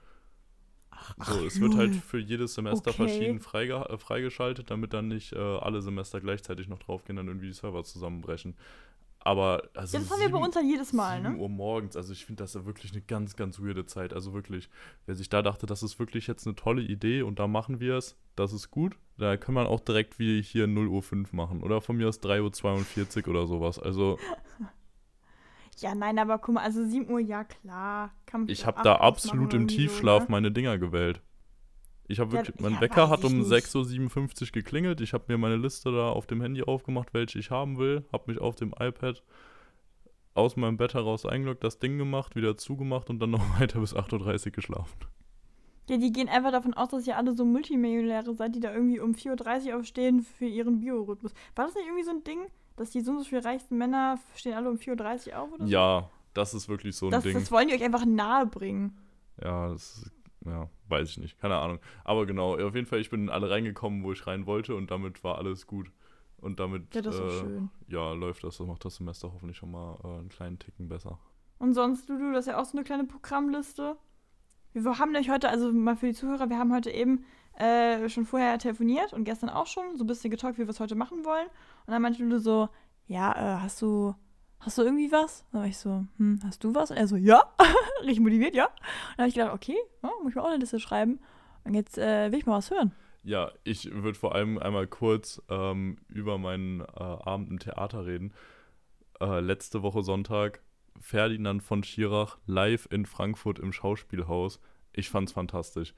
So, es wird halt für jedes Semester Okay. verschieden freige, freigeschaltet, damit dann nicht äh, alle Semester gleichzeitig noch draufgehen, dann irgendwie die Server zusammenbrechen. Aber also Ja, das haben wir bei uns halt jedes Mal, 7 ne? Uhr morgens, also ich finde das ja wirklich eine ganz, ganz weirde Zeit. Also wirklich, wer sich da dachte, das ist wirklich jetzt eine tolle Idee und da machen wir es, das ist gut. Da kann man auch direkt wie hier 0 Uhr 5 machen. Oder von mir aus 3 Uhr 42 oder sowas. Also Ja, nein, aber guck mal, also 7 Uhr, ja klar. Kann man ich habe da absolut im irgendwie so, Tiefschlaf ne? meine Dinger gewählt. Ich habe wirklich, mein ja, Wecker hat um nicht. 6.57 Uhr geklingelt. Ich habe mir meine Liste da auf dem Handy aufgemacht, welche ich haben will. Habe mich auf dem iPad aus meinem Bett heraus eingeloggt, das Ding gemacht, wieder zugemacht und dann noch weiter bis 8.30 Uhr geschlafen. Ja, die gehen einfach davon aus, dass ihr alle so Multimillionäre seid, die da irgendwie um 4.30 Uhr aufstehen für ihren Biorhythmus. War das nicht irgendwie so ein Ding, dass die so und so viel reichsten Männer stehen alle um 4.30 Uhr auf oder so? Ja, das ist wirklich so ein Das, Ding. das wollen die euch einfach nahe bringen. Ja, das ist, ja, weiß ich nicht, keine Ahnung. Aber genau, auf jeden Fall, ich bin in alle reingekommen, wo ich rein wollte und damit war alles gut. Und damit, Ja, äh, ja, läuft das. Das macht das Semester hoffentlich schon mal äh, einen kleinen Ticken besser. Und sonst, Dudu, das ist ja auch so eine kleine Programmliste. Wir haben nämlich heute, also mal für die Zuhörer, wir haben heute eben äh, schon vorher telefoniert und gestern auch schon so ein bisschen getalkt, wie wir es heute machen wollen. Und dann meinte Dudu so, ja, äh, hast du, hast du irgendwie was? Dann war ich so, hm, hast du was? Und er so, ja, richtig motiviert, ja. Und dann habe ich gedacht, okay, ja, muss ich mir auch eine Liste schreiben. Und jetzt äh, will ich mal was hören. Ja, ich würde vor allem einmal kurz ähm, über meinen äh, Abend im Theater reden. Äh, letzte Woche Sonntag, Ferdinand von Schirach live in Frankfurt im Schauspielhaus. Ich fand's fantastisch.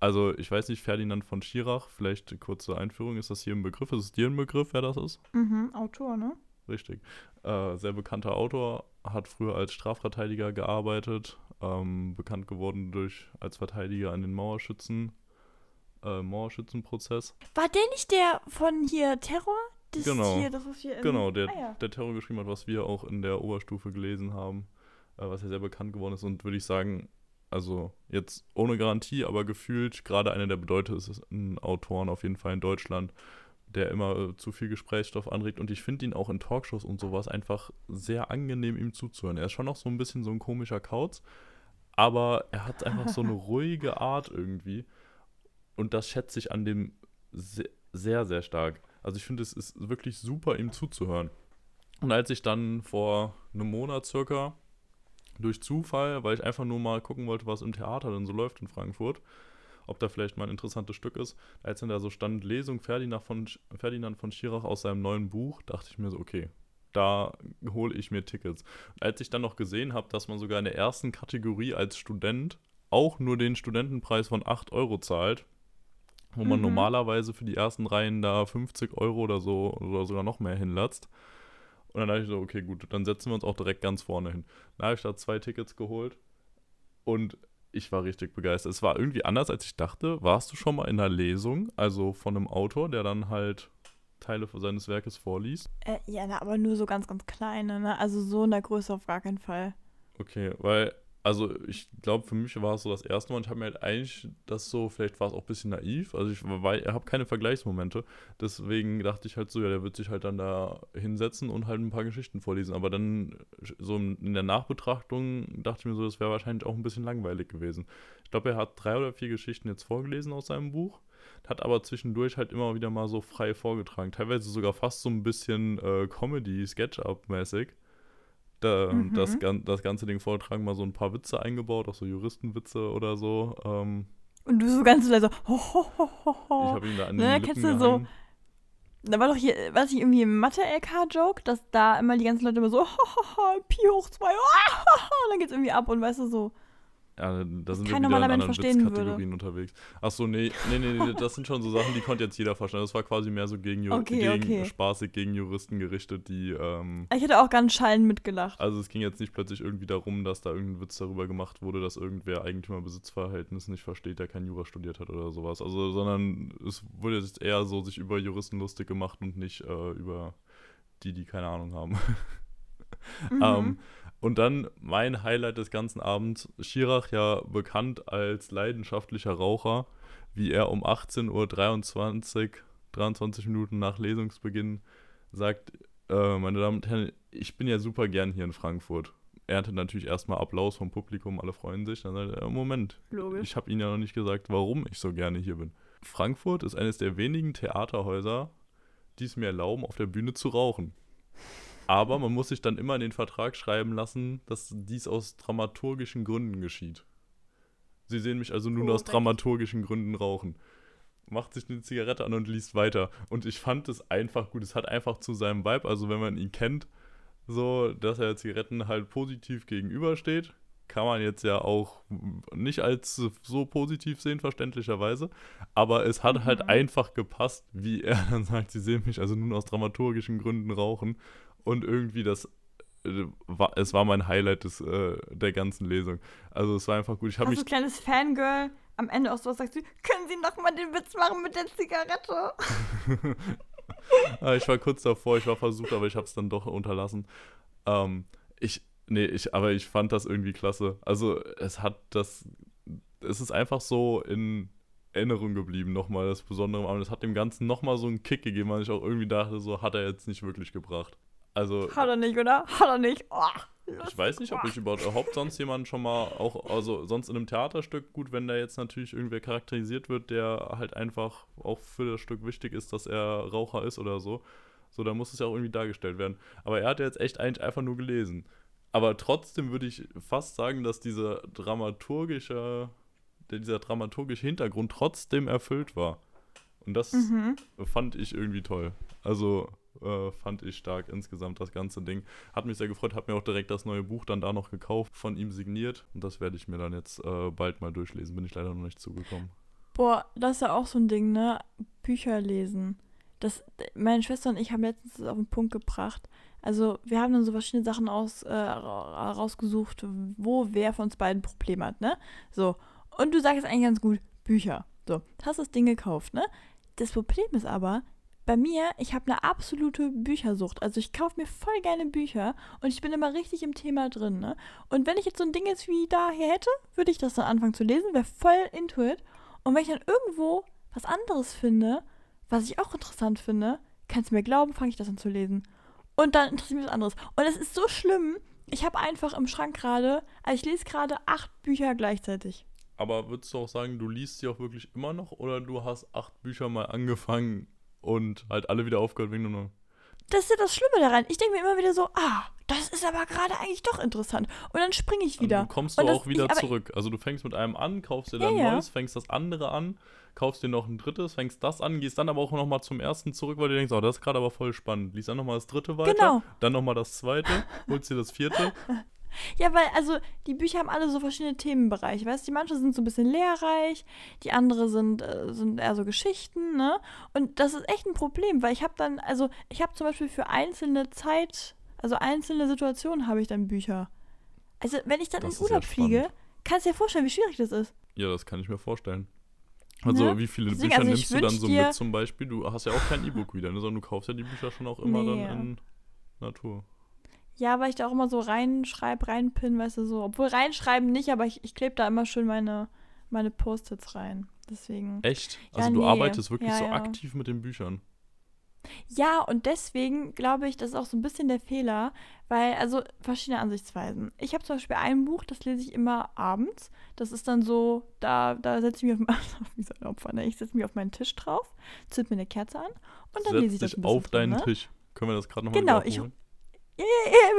Also, ich weiß nicht, Ferdinand von Schirach, vielleicht eine kurze Einführung, ist das hier ein Begriff? Ist es dir ein Begriff, wer das ist? Mhm, Autor, ne? Richtig. Äh, sehr bekannter Autor, hat früher als Strafverteidiger gearbeitet, ähm, bekannt geworden durch als Verteidiger an den Mauerschützen, äh, Mauerschützenprozess. War der nicht der von hier Terror? Das Genau. Hier, das Genau, der, Ah, ja. der Terror geschrieben hat, was wir auch in der Oberstufe gelesen haben, äh, was ja sehr bekannt geworden ist und würde ich sagen, also jetzt ohne Garantie, aber gefühlt gerade einer der bedeutendsten Autoren auf jeden Fall in Deutschland, der immer äh, zu viel Gesprächsstoff anregt und ich finde ihn auch in Talkshows und sowas einfach sehr angenehm ihm zuzuhören. Er ist schon noch so ein bisschen so ein komischer Kauz, aber er hat einfach so eine ruhige Art irgendwie und das schätze ich an dem se sehr, sehr stark. Also ich finde, es ist wirklich super, ihm zuzuhören. Und als ich dann vor einem Monat circa durch Zufall, weil ich einfach nur mal gucken wollte, was im Theater denn so läuft in Frankfurt, ob da vielleicht mal ein interessantes Stück ist, als dann da so stand Lesung Ferdinand von, Ferdinand von Schirach aus seinem neuen Buch, dachte ich mir so, okay, da hole ich mir Tickets. Als ich dann noch gesehen habe, dass man sogar in der ersten Kategorie als Student auch nur den Studentenpreis von 8 Euro zahlt, wo man Mhm. normalerweise für die ersten Reihen da 50 Euro oder so oder sogar noch mehr hinlatzt. Und dann dachte ich so, okay, gut, dann setzen wir uns auch direkt ganz vorne hin. Dann habe ich da zwei Tickets geholt und ich war richtig begeistert. Es war irgendwie anders, als ich dachte. Warst du schon mal in einer Lesung, also von einem Autor, der dann halt Teile seines Werkes vorliest? Äh, ja, na, aber nur so ganz, ganz kleine, ne? Also so in der Größe auf gar keinen Fall. Okay, weil, also ich glaube, für mich war es so das erste Mal und ich habe mir halt eigentlich das so, vielleicht war es auch ein bisschen naiv, also ich habe keine Vergleichsmomente, deswegen dachte ich halt so, ja, der wird sich halt dann da hinsetzen und halt ein paar Geschichten vorlesen, aber dann so in der Nachbetrachtung dachte ich mir so, das wäre wahrscheinlich auch ein bisschen langweilig gewesen. Ich glaube, er hat drei oder vier Geschichten jetzt vorgelesen aus seinem Buch, hat aber zwischendurch halt immer wieder mal so frei vorgetragen, teilweise sogar fast so ein bisschen äh, Comedy-Sketch-Up-mäßig da, Mhm. das, das ganze Ding vortragen, mal so ein paar Witze eingebaut, auch so Juristenwitze oder so. Ähm, Und du so ganz leise, ho, ho, ho, ho, ich ho. habe ihn da an Ne, den Lippen kennst du so-. Da war doch hier, weiß ich, irgendwie im Mathe-LK-Joke, dass da immer die ganzen Leute immer so, ho, ho, ho, Pi hoch 2, und dann geht's irgendwie ab und weißt du so. Ja, da sind wir kein wieder in anderen Witzkategorien unterwegs. Ach so, nee, nee, nee, nee, das sind schon so Sachen, die konnte jetzt jeder verstehen. Das war quasi mehr so gegen, Ju Okay, gegen okay. spaßig gegen Juristen gerichtet, die, ähm, Ich hätte auch ganz schallend mitgelacht. also es ging jetzt nicht plötzlich irgendwie darum, dass da irgendein Witz darüber gemacht wurde, dass irgendwer Eigentümer-Besitzverhältnis nicht versteht, der kein Jura studiert hat oder sowas. Also, sondern es wurde jetzt eher so sich über Juristen lustig gemacht und nicht äh, über die, die keine Ahnung haben. Mhm. Ähm, und dann mein Highlight des ganzen Abends, Schirach ja bekannt als leidenschaftlicher Raucher, wie er um 18.23 Uhr, 23 Minuten nach Lesungsbeginn sagt, äh, meine Damen und Herren, ich bin ja super gern hier in Frankfurt. Er hatte natürlich erstmal Applaus vom Publikum, alle freuen sich. Dann sagt er, Moment, Logisch. ich habe Ihnen ja noch nicht gesagt, warum ich so gerne hier bin. Frankfurt ist eines der wenigen Theaterhäuser, die es mir erlauben, auf der Bühne zu rauchen. Aber man muss sich dann immer in den Vertrag schreiben lassen, dass dies aus dramaturgischen Gründen geschieht. Sie sehen mich also nun aus Korrekt. dramaturgischen Gründen rauchen. Macht sich eine Zigarette an und liest weiter. Und ich fand es einfach gut. Es hat einfach zu seinem Vibe, also wenn man ihn kennt, so, dass er Zigaretten halt positiv gegenübersteht, kann man jetzt ja auch nicht als so positiv sehen, verständlicherweise. Aber es hat halt Mhm. einfach gepasst, wie er dann sagt, sie sehen mich also nun aus dramaturgischen Gründen rauchen. Und irgendwie das, äh, war, es war mein Highlight des, äh, der ganzen Lesung. Also es war einfach gut. Ich habe mich du kleines Fangirl am Ende auch so was sagst du, können Sie noch mal den Witz machen mit der Zigarette? Ah, ich war kurz davor, ich war versucht, aber ich habe es dann doch unterlassen. Ähm, ich, nee, ich, aber ich fand das irgendwie klasse. Also es hat das, es ist einfach so in Erinnerung geblieben, nochmal das Besondere. Aber es hat dem Ganzen nochmal so einen Kick gegeben, weil ich auch irgendwie dachte, so hat er jetzt nicht wirklich gebracht. Also Hat er nicht, oder? Hat er nicht. Oh, ich weiß nicht, ob ich überhaupt sonst jemanden schon mal auch, also sonst in einem Theaterstück, gut, wenn da jetzt natürlich irgendwer charakterisiert wird, der halt einfach auch für das Stück wichtig ist, dass er Raucher ist oder so. So, da muss es ja auch irgendwie dargestellt werden. Aber er hat ja jetzt echt eigentlich einfach nur gelesen. Aber trotzdem würde ich fast sagen, dass dieser dramaturgische, dieser dramaturgische Hintergrund trotzdem erfüllt war. Und das Mhm. fand ich irgendwie toll. Also äh, fand ich stark insgesamt das ganze Ding. Hat mich sehr gefreut, habe mir auch direkt das neue Buch dann da noch gekauft, von ihm signiert. Und das werde ich mir dann jetzt äh, bald mal durchlesen. Bin ich leider noch nicht zugekommen. Boah, das ist ja auch so ein Ding, ne? Bücher lesen. Das, meine Schwester und ich haben letztens das auf den Punkt gebracht. Also, wir haben dann so verschiedene Sachen aus, äh, ra- rausgesucht, wo wer von uns beiden Probleme hat, ne? So. Und du sagst eigentlich ganz gut, Bücher. So, hast das Ding gekauft, ne? Das Problem ist aber, bei mir, ich habe eine absolute Büchersucht. Also ich kaufe mir voll gerne Bücher und ich bin immer richtig im Thema drin, ne? Und wenn ich jetzt so ein Ding jetzt wie da hier hätte, würde ich das dann anfangen zu lesen, wäre voll into it. Und wenn ich dann irgendwo was anderes finde, was ich auch interessant finde, kannst du mir glauben, fange ich das an zu lesen. Und dann interessiert mich was anderes. Und es ist so schlimm. Ich habe einfach im Schrank gerade, also ich lese gerade acht Bücher gleichzeitig. Aber würdest du auch sagen, du liest sie auch wirklich immer noch oder du hast acht Bücher mal angefangen und halt alle wieder aufgehört wegen nur Das ist ja das Schlimme daran. Ich denke mir immer wieder so, ah, das ist aber gerade eigentlich doch interessant. Und dann springe ich wieder. Dann kommst du Und auch wieder ich- zurück. Also du fängst mit einem an, kaufst dir dann ja. neues, fängst das andere an, kaufst dir noch ein drittes, fängst das an, gehst dann aber auch nochmal zum ersten zurück, weil du denkst, oh, das ist gerade aber voll spannend. Lies dann nochmal das dritte weiter, Genau. dann nochmal das zweite, holst dir das vierte. Ja, weil, also, die Bücher haben alle so verschiedene Themenbereiche. Weißt du, die manche sind so ein bisschen lehrreich, die andere sind, äh, sind eher so Geschichten, ne? Und das ist echt ein Problem, weil ich habe dann, also, ich habe zum Beispiel für einzelne Zeit, also einzelne Situationen habe ich dann Bücher. Also, wenn ich dann Das in ist ja Urlaub fliege, kannst du dir vorstellen, wie schwierig das ist. Ja, das kann ich mir vorstellen. Also, Ne? wie viele Deswegen, Bücher also nimmst du dann so mit zum Beispiel? Du hast ja auch kein E-Book wieder, ne, sondern du kaufst ja die Bücher schon auch immer Nee. dann in Natur. Ja, weil ich da auch immer so reinschreibe, reinpin, weißt du, so. Obwohl reinschreiben nicht, aber ich, ich klebe da immer schön meine, meine Post-its rein. Deswegen. Echt? Ja, Also du nee. arbeitest wirklich Ja, so ja. aktiv mit den Büchern. Ja, und deswegen glaube ich, das ist auch so ein bisschen der Fehler, weil, also verschiedene Ansichtsweisen. Ich habe zum Beispiel ein Buch, das lese ich immer abends. Das ist dann so, da, da setze ich mich auf, wie so ein Opfer, ne? Ich setze mich auf meinen Tisch drauf, zünd mir eine Kerze an und dann lese Setz ich das dich auf deinen drin, ne? Tisch. Können wir das gerade nochmal Genau, ich-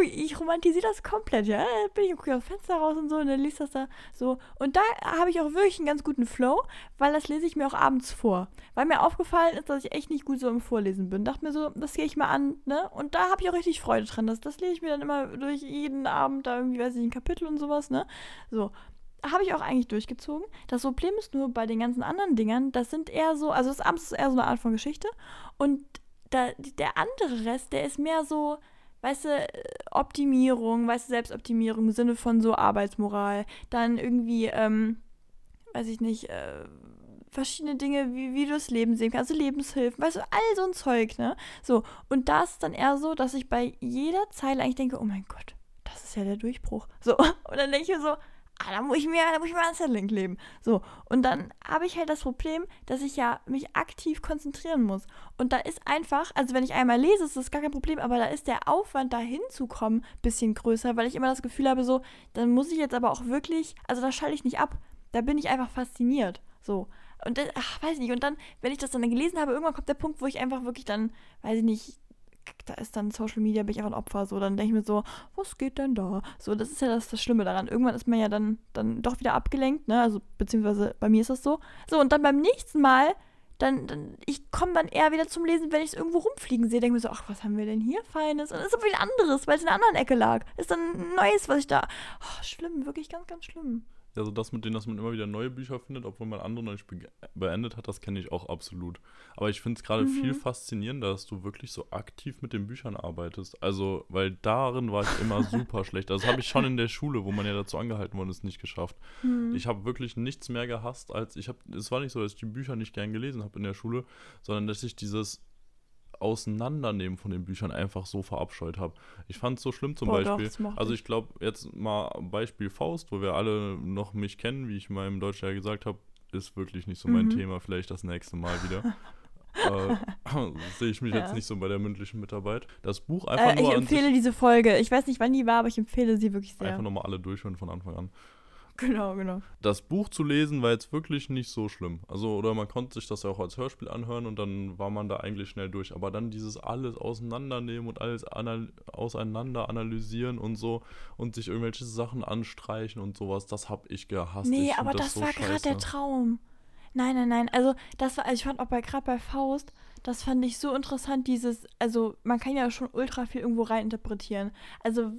ich romantisiere das komplett, ja. Da bin ich gucke aus dem Fenster raus und so und dann liest das da so. Und da habe ich auch wirklich einen ganz guten Flow, weil das lese ich mir auch abends vor. Weil mir aufgefallen ist, dass ich echt nicht gut so im Vorlesen bin. Dachte mir so, das gehe ich mal an, ne? Und da habe ich auch richtig Freude dran. Das, das lese ich mir dann immer durch jeden Abend, da irgendwie, weiß ich, ein Kapitel und sowas, ne? So. Habe ich auch eigentlich durchgezogen. Das Problem ist nur bei den ganzen anderen Dingern, das sind eher so, also das abends ist eher so eine Art von Geschichte. Und da, der andere Rest, der ist mehr so, weißt du, Optimierung, weißt du, Selbstoptimierung im Sinne von so Arbeitsmoral, dann irgendwie, ähm, weiß ich nicht, äh, verschiedene Dinge, wie, wie du das Leben sehen kannst, also Lebenshilfen, weißt du, all so ein Zeug, ne? So, und da ist dann eher so, dass ich bei jeder Zeile eigentlich denke, oh mein Gott, das ist ja der Durchbruch. So, und dann denke ich mir so, ah, da muss ich mir, da muss ich mir einen Zettel kleben. So, und dann habe ich halt das Problem, dass ich ja mich aktiv konzentrieren muss. Und da ist einfach, also wenn ich einmal lese, ist das gar kein Problem, aber da ist der Aufwand, da hinzukommen, ein bisschen größer, weil ich immer das Gefühl habe, so, dann muss ich jetzt aber auch wirklich, also da schalte ich nicht ab. Da bin ich einfach fasziniert. So. Und ach, weiß nicht. Und dann, wenn ich das dann gelesen habe, irgendwann kommt der Punkt, wo ich einfach wirklich dann, weiß ich nicht, da ist dann Social Media, bin ich einfach ein Opfer. So, dann denke ich mir so, was geht denn da? So, das ist ja das, das Schlimme daran. Irgendwann ist man ja dann, dann doch wieder abgelenkt, ne? Also, beziehungsweise bei mir ist das so. So, und dann beim nächsten Mal, dann, dann ich komme dann eher wieder zum Lesen, wenn ich es irgendwo rumfliegen sehe. Denke mir so, ach, was haben wir denn hier Feines? Und das ist so viel anderes, weil es in einer anderen Ecke lag. Ist dann ein neues, was ich da. Oh, schlimm, wirklich ganz, ganz schlimm. Also das mit denen, dass man immer wieder neue Bücher findet, obwohl man andere noch nicht be beendet hat, das kenne ich auch absolut. Aber ich finde es gerade mhm. viel faszinierender, dass du wirklich so aktiv mit den Büchern arbeitest. Also, weil darin war ich immer super schlecht. Also, das habe ich schon in der Schule, wo man ja dazu angehalten wurde, es nicht geschafft. Mhm. Ich habe wirklich nichts mehr gehasst, als ich habe, es war nicht so, dass ich die Bücher nicht gern gelesen habe in der Schule, sondern dass ich dieses Auseinandernehmen von den Büchern einfach so verabscheut habe. Ich fand es so schlimm zum Boah, Beispiel. Doch, also ich glaube, jetzt mal Beispiel Faust, wo wir alle noch mich kennen, wie ich in meinem Deutsch ja gesagt habe, ist wirklich nicht so mein mhm. Thema. Vielleicht das nächste Mal wieder. äh, sehe ich mich ja. jetzt nicht so bei der mündlichen Mitarbeit. Das Buch einfach äh, nur. Ich empfehle diese Folge. Ich weiß nicht, wann die war, aber ich empfehle sie wirklich sehr. Einfach nochmal alle durchhören von Anfang an. Genau, genau. Das Buch zu lesen war jetzt wirklich nicht so schlimm. Also, oder man konnte sich das ja auch als Hörspiel anhören und dann war man da eigentlich schnell durch. Aber dann dieses alles auseinandernehmen und alles anal auseinander analysieren und so und sich irgendwelche Sachen anstreichen und sowas, das habe ich gehasst. Nee, ich aber das, das so war gerade der Traum. Nein, nein, nein. Also, das war, also ich fand auch bei gerade bei Faust, das fand ich so interessant, dieses, also man kann ja schon ultra viel irgendwo reininterpretieren. Also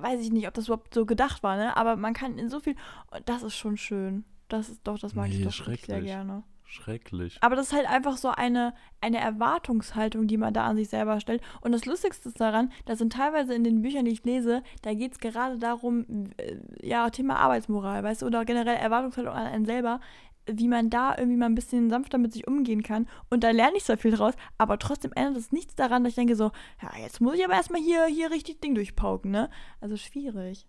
weiß ich nicht, ob das überhaupt so gedacht war, ne? Aber man kann in so viel, das ist schon schön. Das ist doch, das mag nee, ich doch sehr gerne. Schrecklich. Aber das ist halt einfach so eine, eine Erwartungshaltung, die man da an sich selber stellt. Und das Lustigste ist daran, dass sind teilweise in den Büchern, die ich lese, da geht es gerade darum, äh, ja, Thema Arbeitsmoral, weißt du, oder generell Erwartungshaltung an einen selber wie man da irgendwie mal ein bisschen sanfter mit sich umgehen kann. Und da lerne ich zwar viel draus, aber trotzdem ändert es nichts daran, dass ich denke so, ja, jetzt muss ich aber erstmal hier, hier richtig Ding durchpauken, ne? Also schwierig.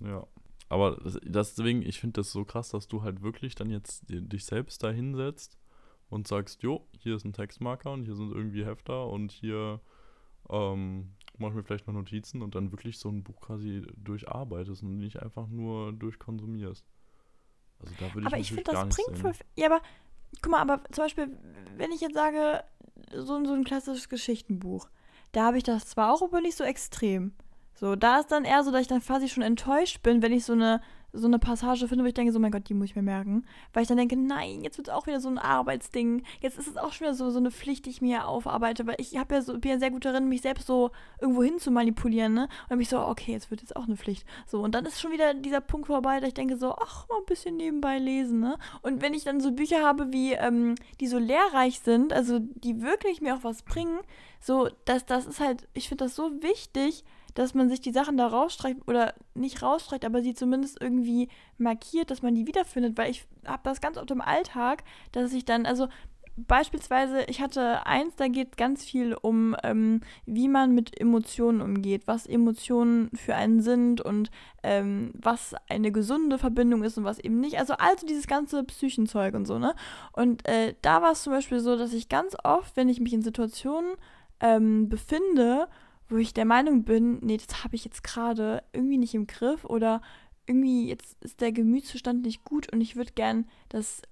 Ja. Aber deswegen, ich finde das so krass, dass du halt wirklich dann jetzt dich selbst da hinsetzt und sagst, jo, hier ist ein Textmarker und hier sind irgendwie Hefter und hier ähm, mache ich mir vielleicht noch Notizen und dann wirklich so ein Buch quasi durcharbeitest und nicht einfach nur durchkonsumierst. Also da würde ich Aber ich finde, das bringt voll. Ja, aber guck mal, aber zum Beispiel, wenn ich jetzt sage, so, so ein klassisches Geschichtenbuch, da habe ich das zwar auch, aber nicht so extrem. So, da ist dann eher so, dass ich dann quasi schon enttäuscht bin, wenn ich so eine so eine Passage finde, wo ich denke, so mein Gott, die muss ich mir merken. Weil ich dann denke, nein, jetzt wird es auch wieder so ein Arbeitsding. Jetzt ist es auch schon wieder so, so eine Pflicht, die ich mir aufarbeite. Weil ich ja so, bin ja sehr gut darin, mich selbst so irgendwo hin zu manipulieren, ne? Und dann bin ich so, okay, jetzt wird jetzt auch eine Pflicht. So, und dann ist schon wieder dieser Punkt vorbei, dass ich denke so, ach, mal ein bisschen nebenbei lesen, ne? Und wenn ich dann so Bücher habe, wie, ähm, die so lehrreich sind, also die wirklich mir auch was bringen, so, das, das ist halt, ich finde das so wichtig, dass man sich die Sachen da rausstreicht oder nicht rausstreicht, aber sie zumindest irgendwie markiert, dass man die wiederfindet, weil ich habe das ganz oft im Alltag, dass ich dann, also beispielsweise, ich hatte eins, da geht ganz viel um, ähm, wie man mit Emotionen umgeht, was Emotionen für einen sind und ähm, was eine gesunde Verbindung ist und was eben nicht. Also also dieses ganze Psychenzeug und so, ne? Und äh, da war es zum Beispiel so, dass ich ganz oft, wenn ich mich in Situationen ähm, befinde, wo ich der Meinung bin, nee, das habe ich jetzt gerade irgendwie nicht im Griff oder irgendwie jetzt ist der Gemütszustand nicht gut und ich würde gern das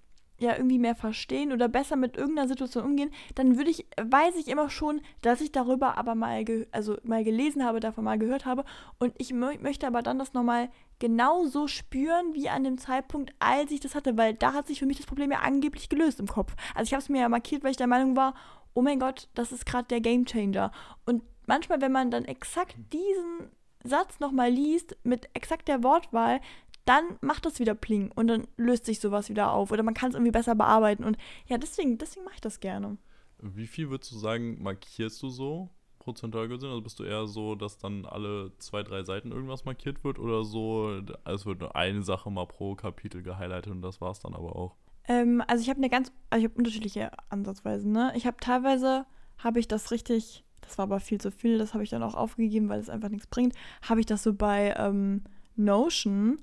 ja irgendwie mehr verstehen oder besser mit irgendeiner Situation umgehen, dann würde ich, weiß ich immer schon, dass ich darüber aber mal, also mal gelesen habe, davon mal gehört habe und ich mö möchte aber dann das nochmal genauso spüren wie an dem Zeitpunkt, als ich das hatte, weil da hat sich für mich das Problem ja angeblich gelöst im Kopf. Also ich habe es mir ja markiert, weil ich der Meinung war, oh mein Gott, das ist gerade der Gamechanger und manchmal, wenn man dann exakt diesen Satz nochmal liest, mit exakt der Wortwahl, dann macht das wieder Pling und dann löst sich sowas wieder auf oder man kann es irgendwie besser bearbeiten. Und ja, deswegen, deswegen mache ich das gerne. Wie viel würdest du sagen, markierst du so prozentual gesehen? Also bist du eher so, dass dann alle zwei, drei Seiten irgendwas markiert wird oder so, es wird nur eine Sache mal pro Kapitel gehighlightet und das war es dann aber auch? Ähm, also ich habe eine ganz, also ich habe unterschiedliche Ansatzweisen, ne? Ich habe teilweise, habe ich das richtig das war aber viel zu viel, das habe ich dann auch aufgegeben, weil es einfach nichts bringt. Habe ich das so bei ähm, Notion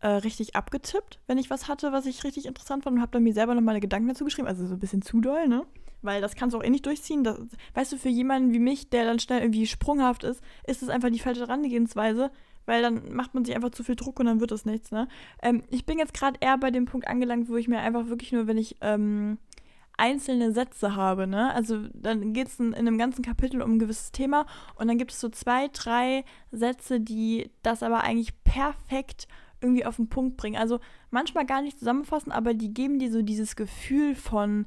äh, richtig abgetippt, wenn ich was hatte, was ich richtig interessant fand und habe dann mir selber noch meine Gedanken dazu geschrieben. Also so ein bisschen zu doll, ne? Weil das kannst du auch eh nicht durchziehen. Das, weißt du, für jemanden wie mich, der dann schnell irgendwie sprunghaft ist, ist es einfach die falsche Herangehensweise, weil dann macht man sich einfach zu viel Druck und dann wird es nichts, ne? Ähm, ich bin jetzt gerade eher bei dem Punkt angelangt, wo ich mir einfach wirklich nur, wenn ich ähm, einzelne Sätze habe. Ne? Also dann geht es in, in, einem ganzen Kapitel um ein gewisses Thema und dann gibt es so zwei, drei Sätze, die das aber eigentlich perfekt irgendwie auf den Punkt bringen. Also manchmal gar nicht zusammenfassen, aber die geben dir so dieses Gefühl von,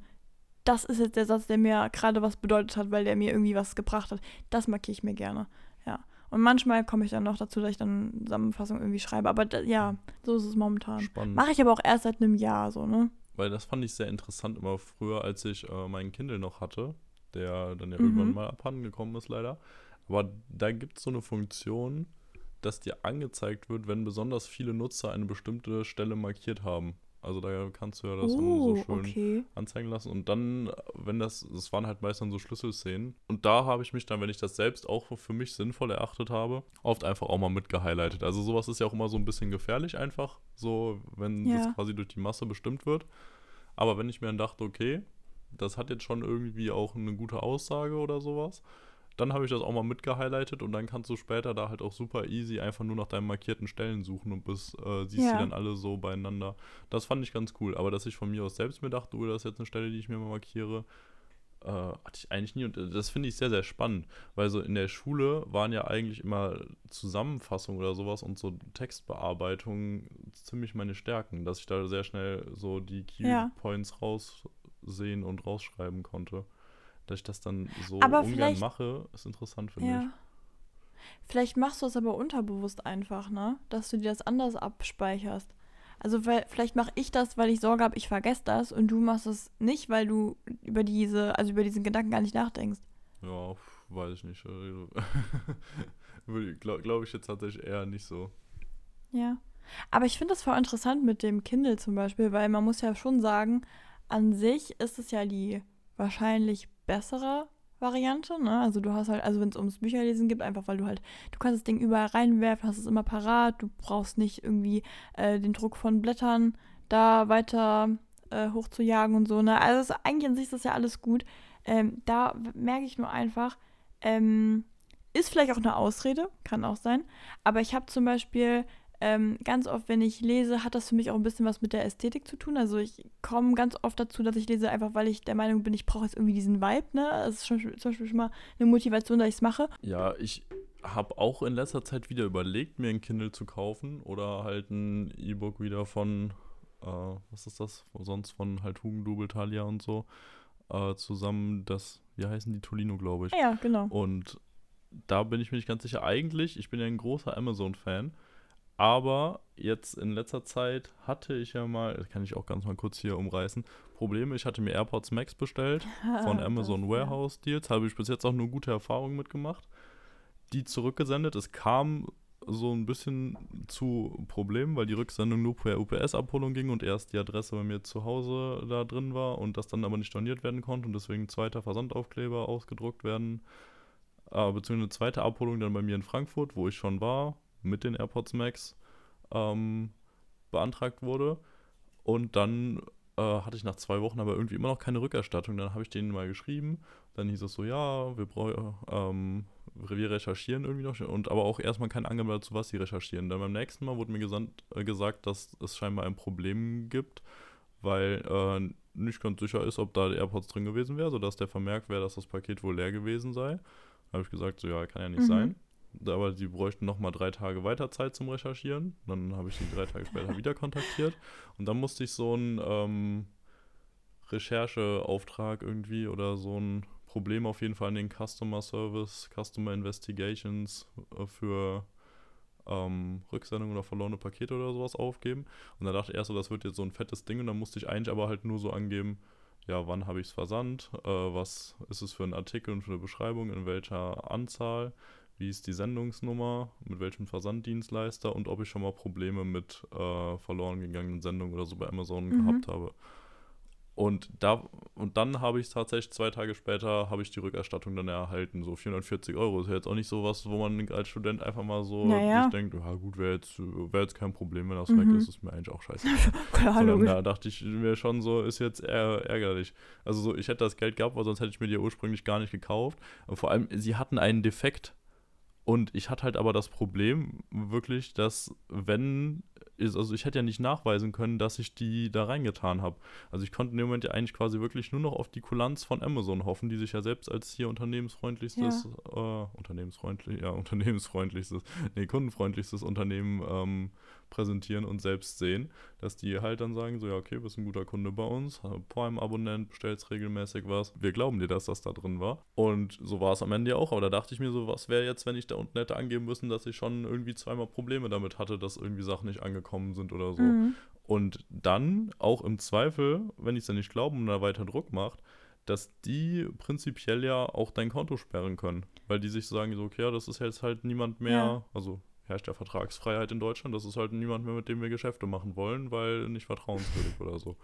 das ist jetzt der Satz, der mir gerade was bedeutet hat, weil der mir irgendwie was gebracht hat. Das markiere ich mir gerne. Ja. Und manchmal komme ich dann noch dazu, dass ich dann eine Zusammenfassung irgendwie schreibe. Aber ja, so ist es momentan. Spannend. Mache ich aber auch erst seit einem Jahr so, ne? Weil das fand ich sehr interessant immer früher, als ich äh, meinen Kindle noch hatte, der dann ja Mhm. irgendwann mal abhanden gekommen ist, leider. Aber da gibt es so eine Funktion, dass dir angezeigt wird, wenn besonders viele Nutzer eine bestimmte Stelle markiert haben. Also da kannst du ja das dann so Oh, schön okay. anzeigen lassen. Und dann, wenn das, das waren halt meist dann so Schlüsselszenen. Und da habe ich mich dann, wenn ich das selbst auch für mich sinnvoll erachtet habe, oft einfach auch mal mitgehighlightet. Also sowas ist ja auch immer so ein bisschen gefährlich einfach, so wenn Ja. das quasi durch die Masse bestimmt wird. Aber wenn ich mir dann dachte, okay, das hat jetzt schon irgendwie auch eine gute Aussage oder sowas, dann habe ich das auch mal mitgehighlightet und dann kannst du später da halt auch super easy einfach nur nach deinen markierten Stellen suchen und bis, äh, siehst Ja. die dann alle so beieinander. Das fand ich ganz cool. Aber dass ich von mir aus selbst mir dachte, oh, das ist jetzt eine Stelle, die ich mir mal markiere, äh, hatte ich eigentlich nie. Und äh, das finde ich sehr, sehr spannend. Weil so in der Schule waren ja eigentlich immer Zusammenfassungen oder sowas und so Textbearbeitung ziemlich meine Stärken, dass ich da sehr schnell so die Ja. Keypoints raussehen und rausschreiben konnte. Dass ich das dann so Aber ungern mache, ist interessant für mich. Ja. Vielleicht machst du es aber unterbewusst einfach, ne? Dass du dir das anders abspeicherst. Also weil, vielleicht mache ich das, weil ich Sorge habe, ich vergesse das und du machst es nicht, weil du über diese, also über diesen Gedanken gar nicht nachdenkst. Ja, weiß ich nicht. Glaube glaub ich jetzt tatsächlich eher nicht so. Ja. Aber ich finde das voll interessant mit dem Kindle zum Beispiel, weil man muss ja schon sagen, an sich ist es ja die wahrscheinlich bessere Variante, ne? Also du hast halt, also wenn es ums Bücherlesen geht, einfach weil du halt, du kannst das Ding überall reinwerfen, hast es immer parat, du brauchst nicht irgendwie äh, den Druck von Blättern da weiter äh, hochzujagen und so, ne? Also es, eigentlich an sich ist das ja alles gut. Ähm, da merke ich nur einfach, ähm, ist vielleicht auch eine Ausrede, kann auch sein, aber ich habe zum Beispiel ähm, ganz oft, wenn ich lese, hat das für mich auch ein bisschen was mit der Ästhetik zu tun. Also ich komme ganz oft dazu, dass ich lese, einfach weil ich der Meinung bin, ich brauche jetzt irgendwie diesen Vibe. Ne? Das ist schon, zum Beispiel schon mal eine Motivation, dass ich es mache. Ja, ich habe auch in letzter Zeit wieder überlegt, mir ein Kindle zu kaufen oder halt ein E-Book wieder von, äh, was ist das? Sonst von halt Hugendubel, Thalia und so äh, zusammen. Das, wie heißen die? Tolino, glaube ich. Ja, genau. Und da bin ich mir nicht ganz sicher. Eigentlich, ich bin ja ein großer Amazon-Fan, aber jetzt in letzter Zeit hatte ich ja mal, das kann ich auch ganz mal kurz hier umreißen, Probleme. Ich hatte mir AirPods Max bestellt von Amazon Das, Warehouse Deals. Habe ich bis jetzt auch nur gute Erfahrungen mitgemacht. Die zurückgesendet. Es kam so ein bisschen zu Problemen, weil die Rücksendung nur per UPS-Abholung ging und erst die Adresse bei mir zu Hause da drin war und das dann aber nicht storniert werden konnte und deswegen zweiter Versandaufkleber ausgedruckt werden. Äh, beziehungsweise eine zweite Abholung dann bei mir in Frankfurt, wo ich schon war, mit den AirPods Max ähm, beantragt wurde. Und dann äh, hatte ich nach zwei Wochen aber irgendwie immer noch keine Rückerstattung. Dann habe ich denen mal geschrieben. Dann hieß es so, ja, wir, brau- ähm, wir recherchieren irgendwie noch. Und aber auch erstmal keine Angabe dazu, was sie recherchieren. Dann beim nächsten Mal wurde mir gesandt, äh, gesagt, dass es scheinbar ein Problem gibt, weil äh, nicht ganz sicher ist, ob da die AirPods drin gewesen wäre, sodass der Vermerk wäre, dass das Paket wohl leer gewesen sei. Da habe ich gesagt, so ja, kann ja nicht Mhm. sein. Aber die bräuchten nochmal drei Tage weiter Zeit zum Recherchieren. Dann habe ich die drei Tage später wieder kontaktiert. Und dann musste ich so einen ähm, Rechercheauftrag irgendwie oder so ein Problem auf jeden Fall an den Customer Service, Customer Investigations äh, für ähm, Rücksendung oder verlorene Pakete oder sowas aufgeben. Und da dachte ich erst so, das wird jetzt so ein fettes Ding. Und dann musste ich eigentlich aber halt nur so angeben, ja, wann habe ich es versandt, äh, was ist es für ein Artikel und für eine Beschreibung, in welcher Anzahl, wie ist die Sendungsnummer, mit welchem Versanddienstleister und ob ich schon mal Probleme mit äh, verloren gegangenen Sendungen oder so bei Amazon Mhm. gehabt habe. Und da und dann habe ich tatsächlich zwei Tage später habe ich die Rückerstattung dann erhalten, so 440 Euro. Ist ja jetzt auch nicht so was, wo man als Student einfach mal so Naja. sich denkt, ja gut, wäre jetzt, wär jetzt kein Problem, wenn das Mhm. weg ist, ist mir eigentlich auch scheiße. Klar, Sondern da dachte ich mir schon so, ist jetzt eher ärgerlich. Also so, ich hätte das Geld gehabt, weil sonst hätte ich mir die ursprünglich gar nicht gekauft. Und vor allem, sie hatten einen Defekt. Und ich hatte halt aber das Problem wirklich, dass wenn also ich hätte ja nicht nachweisen können, dass ich die da reingetan habe. Also ich konnte in dem Moment ja eigentlich quasi wirklich nur noch auf die Kulanz von Amazon hoffen, die sich ja selbst als hier unternehmensfreundlichstes, ja. äh, unternehmensfreundlich, ja, unternehmensfreundlichstes, nee, kundenfreundlichstes Unternehmen ähm, präsentieren und selbst sehen, dass die halt dann sagen, so ja, okay, bist ein guter Kunde bei uns, Prime-Abonnent, bestellst regelmäßig was, wir glauben dir, dass das da drin war. Und so war es am Ende ja auch, aber da dachte ich mir so, was wäre jetzt, wenn ich da unten hätte angeben müssen, dass ich schon irgendwie zweimal Probleme damit hatte, dass irgendwie Sachen nicht angekommen sind oder so. Mhm. Und dann auch im Zweifel, wenn ich es ja nicht glaube und da weiter Druck macht, dass die prinzipiell ja auch dein Konto sperren können. Weil die sich sagen, so, okay, das ist jetzt halt niemand mehr, ja. also herrscht ja Vertragsfreiheit in Deutschland. Das ist halt niemand mehr, mit dem wir Geschäfte machen wollen, weil nicht vertrauenswürdig oder so.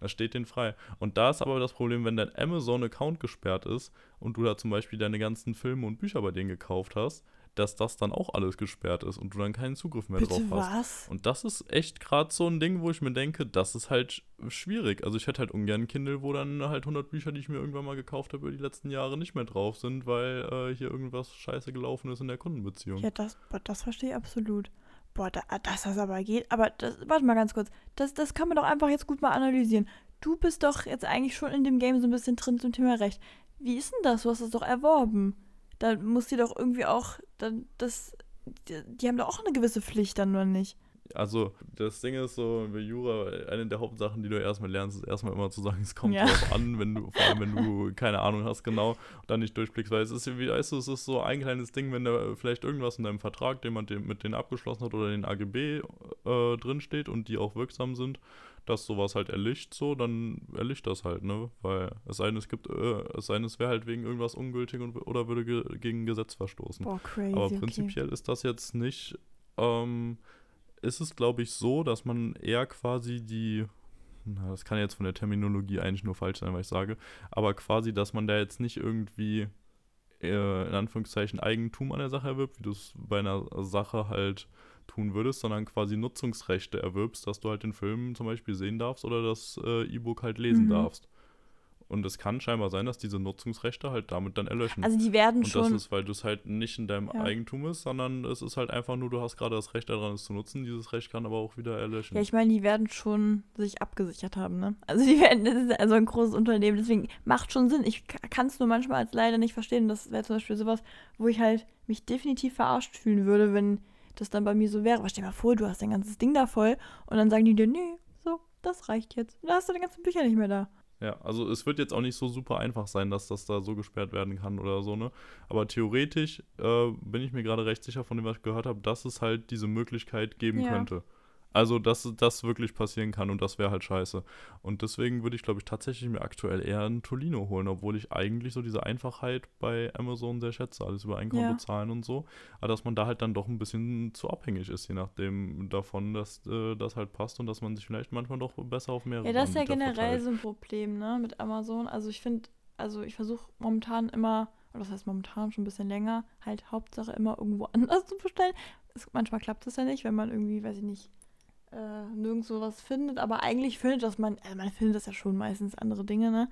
Das steht denen frei. Und da ist aber das Problem, wenn dein Amazon-Account gesperrt ist und du da zum Beispiel deine ganzen Filme und Bücher bei denen gekauft hast, dass das dann auch alles gesperrt ist und du dann keinen Zugriff mehr Bitte drauf hast. Was? Und das ist echt gerade so ein Ding, wo ich mir denke, das ist halt schwierig. Also ich hätte halt ungern ein Kindle, wo dann halt 100 Bücher, die ich mir irgendwann mal gekauft habe, über die letzten Jahre nicht mehr drauf sind, weil äh, hier irgendwas scheiße gelaufen ist in der Kundenbeziehung. Ja, das, das verstehe ich absolut. Boah, da, dass das aber geht. Aber das, warte mal ganz kurz. Das, das kann man doch einfach jetzt gut mal analysieren. Du bist doch jetzt eigentlich schon in dem Game so ein bisschen drin zum Thema Recht. Wie ist denn das? Du hast das doch erworben da muss sie doch irgendwie auch, dann das, die, die haben doch auch eine gewisse Pflicht dann nur nicht. Also, das Ding ist so, bei Jura, eine der Hauptsachen, die du erstmal lernst, ist erstmal immer zu sagen, es kommt ja. drauf an, wenn du, vor allem wenn du keine Ahnung hast, genau, und dann nicht durchblickst, weil es ist, wie weißt du, es ist so ein kleines Ding, wenn da vielleicht irgendwas in deinem Vertrag, den man mit denen abgeschlossen hat oder den AGB äh, drinsteht und die auch wirksam sind, dass sowas halt erlischt, so, dann erlischt das halt, ne? Weil es sei denn, es gibt, äh, es sei denn, es wäre halt wegen irgendwas ungültig und, oder würde ge gegen Gesetz verstoßen. Boah, crazy. Aber prinzipiell okay. ist das jetzt nicht, ähm, ist es, glaube ich, so, dass man eher quasi die, na, das kann jetzt von der Terminologie eigentlich nur falsch sein, was ich sage, aber quasi, dass man da jetzt nicht irgendwie äh, in Anführungszeichen Eigentum an der Sache erwirbt, wie du es bei einer Sache halt tun würdest, sondern quasi Nutzungsrechte erwirbst, dass du halt den Film zum Beispiel sehen darfst oder das äh, E-Book halt lesen mhm. darfst. Und es kann scheinbar sein, dass diese Nutzungsrechte halt damit dann erlöschen. Also die werden und schon. Und das ist, weil du es halt nicht in deinem ja. Eigentum ist, sondern es ist halt einfach nur, du hast gerade das Recht daran, es zu nutzen. Dieses Recht kann aber auch wieder erlöschen. Ja, ich meine, die werden schon sich abgesichert haben, ne? Also die werden, das ist also ein großes Unternehmen, deswegen macht schon Sinn. Ich kann es nur manchmal als leider nicht verstehen. Das wäre zum Beispiel sowas, wo ich halt mich definitiv verarscht fühlen würde, wenn das dann bei mir so wäre. Aber stell dir mal vor, du hast dein ganzes Ding da voll und dann sagen die dir, nee, so, das reicht jetzt. Da hast du deine ganzen Bücher nicht mehr da. Ja, also es wird jetzt auch nicht so super einfach sein, dass das da so gesperrt werden kann oder so, ne? Aber theoretisch äh, bin ich mir gerade recht sicher von dem, was ich gehört habe, dass es halt diese Möglichkeit geben ja. könnte. Also, dass das wirklich passieren kann und das wäre halt scheiße. Und deswegen würde ich, glaube ich, tatsächlich mir aktuell eher ein Tolino holen, obwohl ich eigentlich so diese Einfachheit bei Amazon sehr schätze, alles über Einkommen ja. bezahlen und so. Aber dass man da halt dann doch ein bisschen zu abhängig ist, je nachdem davon, dass äh, das halt passt und dass man sich vielleicht manchmal doch besser auf mehrere Ja, das ist ja generell verteilt. so ein Problem, ne, mit Amazon. Also ich finde, also ich versuche momentan immer, oder das heißt momentan schon ein bisschen länger, halt Hauptsache immer irgendwo anders zu bestellen. Es, manchmal klappt es ja nicht, wenn man irgendwie, weiß ich nicht, äh, nirgendwo was findet, aber eigentlich findet das man, äh, man findet das ja schon meistens andere Dinge, ne?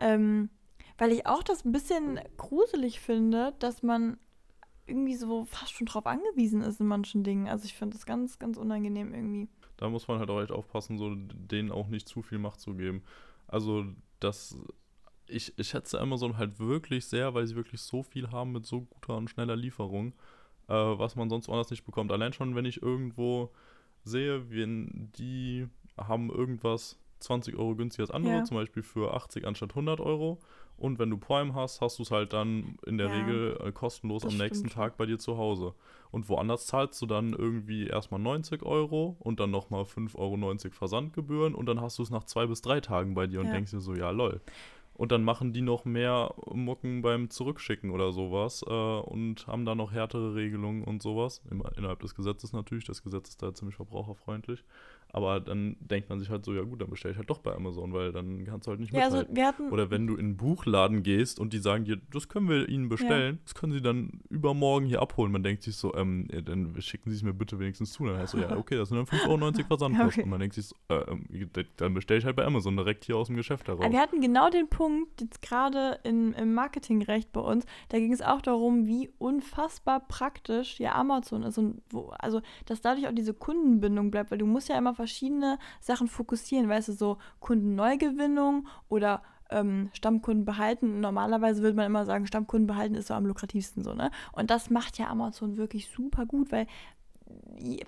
Ähm, weil ich auch das ein bisschen gruselig finde, dass man irgendwie so fast schon drauf angewiesen ist in manchen Dingen. Also ich finde das ganz, ganz unangenehm irgendwie. Da muss man halt auch echt aufpassen, so denen auch nicht zu viel Macht zu geben. Also das, ich, ich schätze Amazon halt wirklich sehr, weil sie wirklich so viel haben mit so guter und schneller Lieferung, äh, was man sonst woanders nicht bekommt. Allein schon, wenn ich irgendwo sehe, wenn die haben irgendwas 20 Euro günstiger als andere, ja. zum Beispiel für 80 anstatt 100 Euro. Und wenn du Prime hast, hast du es halt dann in der ja, Regel äh, kostenlos am nächsten Tag bei dir zu Hause. Und woanders zahlst du dann irgendwie erstmal 90 Euro und dann nochmal 5,90 Euro Versandgebühren und dann hast du es nach zwei bis drei Tagen bei dir und ja. denkst dir so, ja lol. Und dann machen die noch mehr Mucken beim Zurückschicken oder sowas äh, und haben da noch härtere Regelungen und sowas. innerhalb des Gesetzes natürlich. Das Gesetz ist da ziemlich verbraucherfreundlich. Aber dann denkt man sich halt so, ja gut, dann bestelle ich halt doch bei Amazon, weil dann kannst du halt nicht ja, also Oder wenn du in einen Buchladen gehst und die sagen dir, das können wir ihnen bestellen, ja. das können sie dann übermorgen hier abholen. Man denkt sich so, ähm, ja, dann schicken sie es mir bitte wenigstens zu. Dann heißt so, ja, okay, das sind dann 5,90 Euro Versandkosten. okay. Und man denkt sich so, äh, ähm, dann bestelle ich halt bei Amazon direkt hier aus dem Geschäft heraus. Aber wir hatten genau den Punkt, Punkt, jetzt gerade im Marketingrecht bei uns, da ging es auch darum, wie unfassbar praktisch ja Amazon ist und wo, also, dass dadurch auch diese Kundenbindung bleibt, weil du musst ja immer verschiedene Sachen fokussieren, weißt du, so Kundenneugewinnung oder ähm, Stammkunden behalten. Normalerweise würde man immer sagen, Stammkunden behalten ist so am lukrativsten so, ne? Und das macht ja Amazon wirklich super gut, weil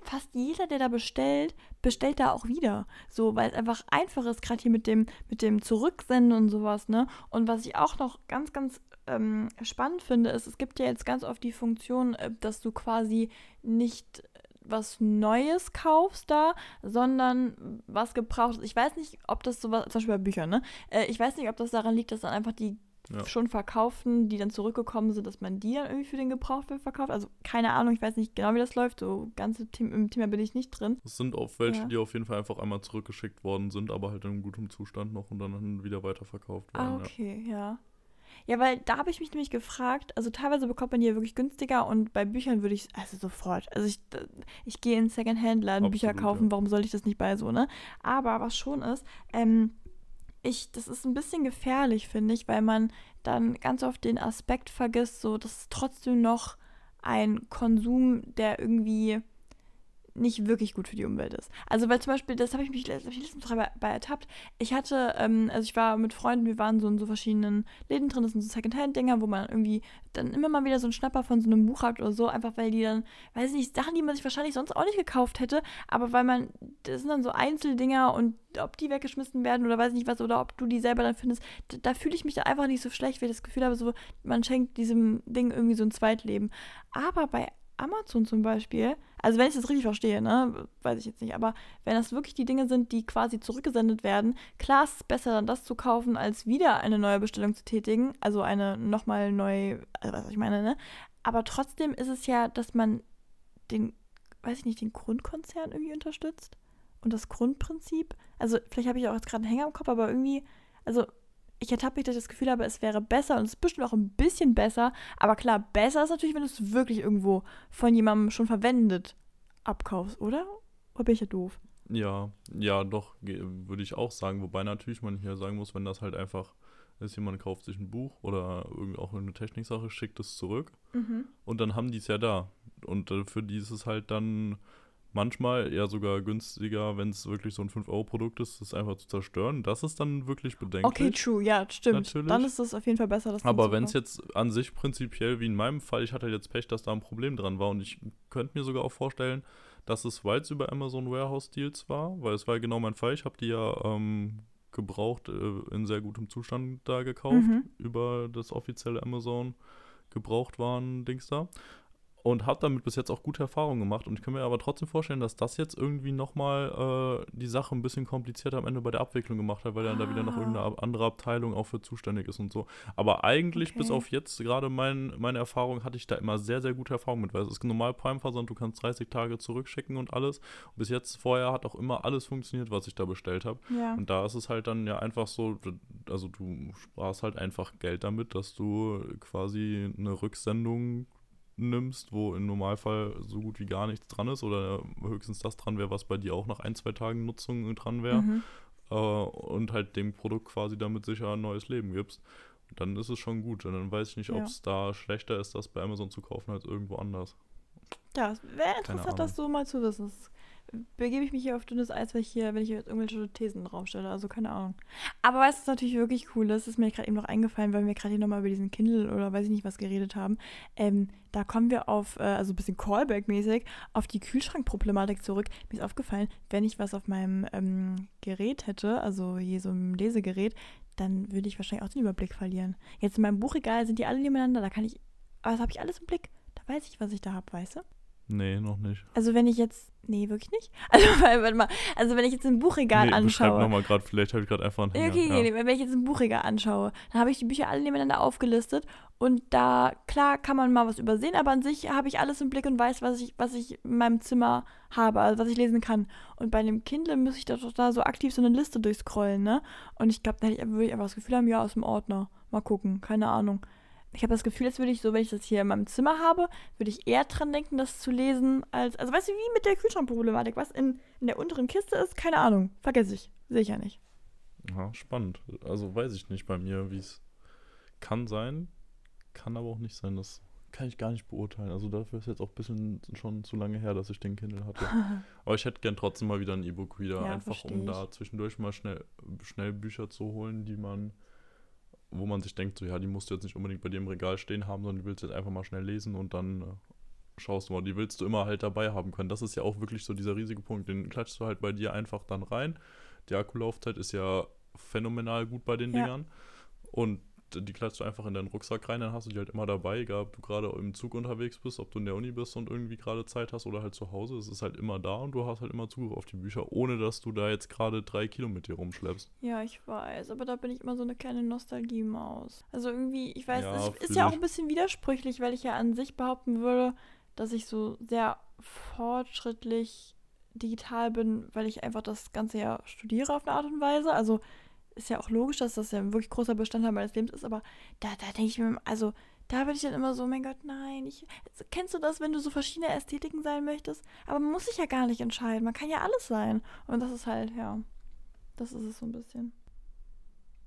fast jeder, der da bestellt, bestellt da auch wieder. So, weil es einfach einfach ist, gerade hier mit dem, mit dem Zurücksenden und sowas, ne? Und was ich auch noch ganz, ganz ähm, spannend finde, ist, es gibt ja jetzt ganz oft die Funktion, äh, dass du quasi nicht was Neues kaufst da, sondern was gebraucht ist. Ich weiß nicht, ob das sowas, zum Beispiel bei Büchern, ne? Äh, ich weiß nicht, ob das daran liegt, dass dann einfach die ja. schon verkauften, die dann zurückgekommen sind, dass man die dann irgendwie für den Gebrauchtwert verkauft. Also keine Ahnung, ich weiß nicht genau, wie das läuft. So ganz im Thema bin ich nicht drin. Es sind auch welche, ja. die auf jeden Fall einfach einmal zurückgeschickt worden sind, aber halt in gutem Zustand noch und dann wieder weiterverkauft werden. Ah, okay, ja. ja. Ja, weil da habe ich mich nämlich gefragt, also teilweise bekommt man ja wirklich günstiger und bei Büchern würde ich, also sofort, also ich, ich gehe in Secondhand-Laden Bücher kaufen, ja. warum soll ich das nicht bei so, ne? Aber was schon ist, ähm, ich, das ist ein bisschen gefährlich, finde ich, weil man dann ganz oft den Aspekt vergisst, so, dass es trotzdem noch ein Konsum, der irgendwie nicht wirklich gut für die Umwelt ist. Also weil zum Beispiel, das habe ich mich hab ich letztens bei, bei ertappt. Ich hatte, ähm, also ich war mit Freunden, wir waren so in so verschiedenen Läden drin, das sind so Secondhand-Dinger, wo man irgendwie dann immer mal wieder so einen Schnapper von so einem Buch hat oder so, einfach weil die dann, weiß ich nicht, Sachen, die man sich wahrscheinlich sonst auch nicht gekauft hätte, aber weil man, das sind dann so Einzeldinger und ob die weggeschmissen werden oder weiß ich nicht was, oder ob du die selber dann findest, da, da fühle ich mich da einfach nicht so schlecht, weil ich das Gefühl habe, so, man schenkt diesem Ding irgendwie so ein Zweitleben. Aber bei Amazon zum Beispiel, also wenn ich das richtig verstehe, ne, weiß ich jetzt nicht, aber wenn das wirklich die Dinge sind, die quasi zurückgesendet werden, klar ist es besser, dann das zu kaufen, als wieder eine neue Bestellung zu tätigen, also eine nochmal neu, also was ich meine, ne? Aber trotzdem ist es ja, dass man den, weiß ich nicht, den Grundkonzern irgendwie unterstützt und das Grundprinzip. Also vielleicht habe ich auch jetzt gerade einen Hänger im Kopf, aber irgendwie, also ich ertappe mich, dass ich das Gefühl habe, es wäre besser und es ist bestimmt auch ein bisschen besser. Aber klar, besser ist natürlich, wenn du es wirklich irgendwo von jemandem schon verwendet abkaufst, oder? Oder bin ich ja doof? Ja, ja, doch, würde ich auch sagen. Wobei natürlich man hier sagen muss, wenn das halt einfach ist, jemand kauft sich ein Buch oder irgendwie auch eine Techniksache, schickt es zurück mhm. und dann haben die es ja da. Und äh, für die ist es halt dann manchmal eher sogar günstiger, wenn es wirklich so ein 5-Euro-Produkt ist, das einfach zu zerstören. Das ist dann wirklich bedenklich. Okay, true, ja, stimmt. Natürlich. Dann ist es auf jeden Fall besser, das Aber wenn es jetzt an sich prinzipiell, wie in meinem Fall, ich hatte jetzt Pech, dass da ein Problem dran war und ich könnte mir sogar auch vorstellen, dass es, weil es über Amazon Warehouse Deals war, weil es war genau mein Fall, ich habe die ja ähm, gebraucht, äh, in sehr gutem Zustand da gekauft, mhm. über das offizielle Amazon gebraucht waren Dings da und habe damit bis jetzt auch gute Erfahrungen gemacht. Und ich kann mir aber trotzdem vorstellen, dass das jetzt irgendwie nochmal äh, die Sache ein bisschen komplizierter am Ende bei der Abwicklung gemacht hat, weil dann ah. da wieder noch irgendeine ah. andere Abteilung auch für zuständig ist und so. Aber eigentlich, okay. bis auf jetzt, gerade mein, meine Erfahrung, hatte ich da immer sehr, sehr gute Erfahrungen mit, weil es ist normal Prime-Versand, du kannst 30 Tage zurückschicken und alles. Und bis jetzt vorher hat auch immer alles funktioniert, was ich da bestellt habe. Ja. Und da ist es halt dann ja einfach so, also du sparst halt einfach Geld damit, dass du quasi eine Rücksendung nimmst, wo im Normalfall so gut wie gar nichts dran ist oder höchstens das dran wäre, was bei dir auch nach ein, zwei Tagen Nutzung dran wäre mhm. äh, und halt dem Produkt quasi damit sicher ein neues Leben gibst, dann ist es schon gut. Und dann weiß ich nicht, ob es da schlechter ist, das bei Amazon zu kaufen als irgendwo anders. Ja, wäre interessant, das so mal zu wissen begebe ich mich hier auf dünnes Eis, wenn ich hier, wenn ich hier irgendwelche Thesen draufstelle. Also keine Ahnung. Aber was natürlich wirklich cool ist, ist mir gerade eben noch eingefallen, weil wir gerade hier nochmal über diesen Kindle oder weiß ich nicht was geredet haben. Ähm, da kommen wir auf, äh, also ein bisschen Callback-mäßig, auf die Kühlschrankproblematik zurück. Mir ist aufgefallen, wenn ich was auf meinem ähm, Gerät hätte, also hier so ein Lesegerät, dann würde ich wahrscheinlich auch den Überblick verlieren. Jetzt in meinem Buchregal sind die alle nebeneinander, da kann ich, aber das habe ich alles im Blick. Da weiß ich, was ich da habe, weißt du? Nee, noch nicht. Also wenn ich jetzt. Nee, wirklich nicht? Also, warte mal. Also wenn ich jetzt ein Buchregal nee, anschaue. nochmal gerade, vielleicht habe ich gerade einfach einen Hänger. Okay, okay, ja. wenn ich jetzt ein Buchregal anschaue, dann habe ich die Bücher alle nebeneinander aufgelistet und da, klar, kann man mal was übersehen, aber an sich habe ich alles im Blick und weiß, was ich, was ich in meinem Zimmer habe, also was ich lesen kann. Und bei einem Kindle muss ich da doch da so aktiv so eine Liste durchscrollen, ne? Und ich glaube, da würde ich einfach das Gefühl haben, ja, aus dem Ordner. Mal gucken, keine Ahnung ich habe das Gefühl, als würde ich so, wenn ich das hier in meinem Zimmer habe, würde ich eher dran denken, das zu lesen, als, also weißt du, wie mit der Kühlschrankproblematik, was in, in der unteren Kiste ist, keine Ahnung, vergesse ich, sehe ich ja nicht. Ja, spannend. Also weiß ich nicht bei mir, wie es kann sein, kann aber auch nicht sein. Das kann ich gar nicht beurteilen. Also dafür ist jetzt auch ein bisschen schon zu lange her, dass ich den Kindle hatte. aber ich hätte gern trotzdem mal wieder ein E-Book wieder, Ja, einfach um da zwischendurch mal schnell, schnell Bücher zu holen, die man, wo man sich denkt, so ja, die musst du jetzt nicht unbedingt bei dir im Regal stehen haben, sondern die willst du jetzt einfach mal schnell lesen und dann äh, schaust du mal, die willst du immer halt dabei haben können. Das ist ja auch wirklich so dieser riesige Punkt. Den klatschst du halt bei dir einfach dann rein. Die Akkulaufzeit ist ja phänomenal gut bei den Ja. Dingern. Und die klatschst du einfach in deinen Rucksack rein, dann hast du die halt immer dabei, egal ob du gerade im Zug unterwegs bist, ob du in der Uni bist und irgendwie gerade Zeit hast oder halt zu Hause. Es ist halt immer da und du hast halt immer Zugriff auf die Bücher, ohne dass du da jetzt gerade drei Kilo mit dir rumschleppst. Ja, ich weiß, aber da bin ich immer so eine kleine Nostalgie-Maus. Also irgendwie, ich weiß, Ja, es ist ja auch ein bisschen widersprüchlich, weil ich ja an sich behaupten würde, dass ich so sehr fortschrittlich digital bin, weil ich einfach das Ganze ja studiere auf eine Art und Weise. Also ist ja auch logisch, dass das ja ein wirklich großer Bestandteil meines Lebens ist, aber da, da denke ich mir, also da bin ich dann immer so, mein Gott, nein, ich, kennst du das, wenn du so verschiedene Ästhetiken sein möchtest? Aber man muss sich ja gar nicht entscheiden, man kann ja alles sein. Und das ist halt, ja, das ist es so ein bisschen.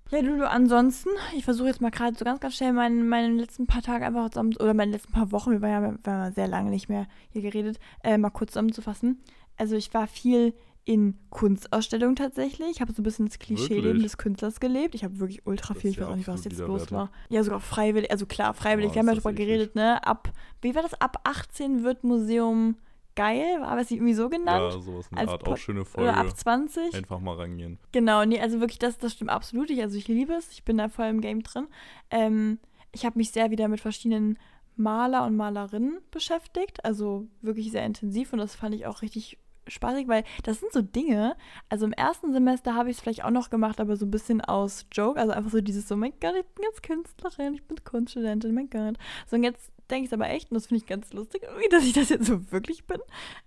Ja, du, du, ansonsten, ich versuche jetzt mal gerade so ganz, ganz schnell meine, meine letzten paar Tage einfach zusammen, oder meine letzten paar Wochen, wir waren ja, wir ja sehr lange nicht mehr hier geredet, äh, mal kurz zusammenzufassen. Also ich war viel in Kunstausstellungen tatsächlich. Ich habe so ein bisschen das Klischee-Leben des Künstlers gelebt. Ich habe wirklich ultra viel, ich weiß ja auch nicht, was jetzt los widerwärtig. war. Ja, sogar freiwillig, also klar, freiwillig. Oh, wir haben ja eklig. geredet, ne? Ab, wie war das? Ab 18 wird Museum geil, war es irgendwie so genannt? Ja, sowas in der Art. Auch schöne Oder ab Folge. 20? Einfach mal rangehen. Genau, nee, also wirklich, das, das stimmt absolut. Ich, also ich liebe es. Ich bin da voll im Game drin. Ähm, ich habe mich sehr wieder mit verschiedenen Maler und Malerinnen beschäftigt. Also wirklich sehr intensiv und das fand ich auch richtig spaßig, weil das sind so Dinge. Also im ersten Semester habe ich es vielleicht auch noch gemacht, aber so ein bisschen aus Joke. Also einfach so dieses so, mein Gott, ich bin jetzt Künstlerin, ich bin Kunststudentin, mein Gott. So und jetzt denke ich es aber echt und das finde ich ganz lustig irgendwie, dass ich das jetzt so wirklich bin.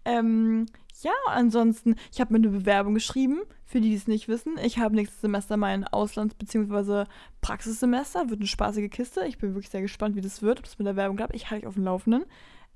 Ähm, ja, ansonsten, ich habe mir eine Bewerbung geschrieben, für die, die es nicht wissen. Ich habe nächstes Semester mein Auslands- bzw. Praxissemester. Wird eine spaßige Kiste. Ich bin wirklich sehr gespannt, wie das wird, ob es mit der Werbung klappt. Ich halte euch auf dem Laufenden.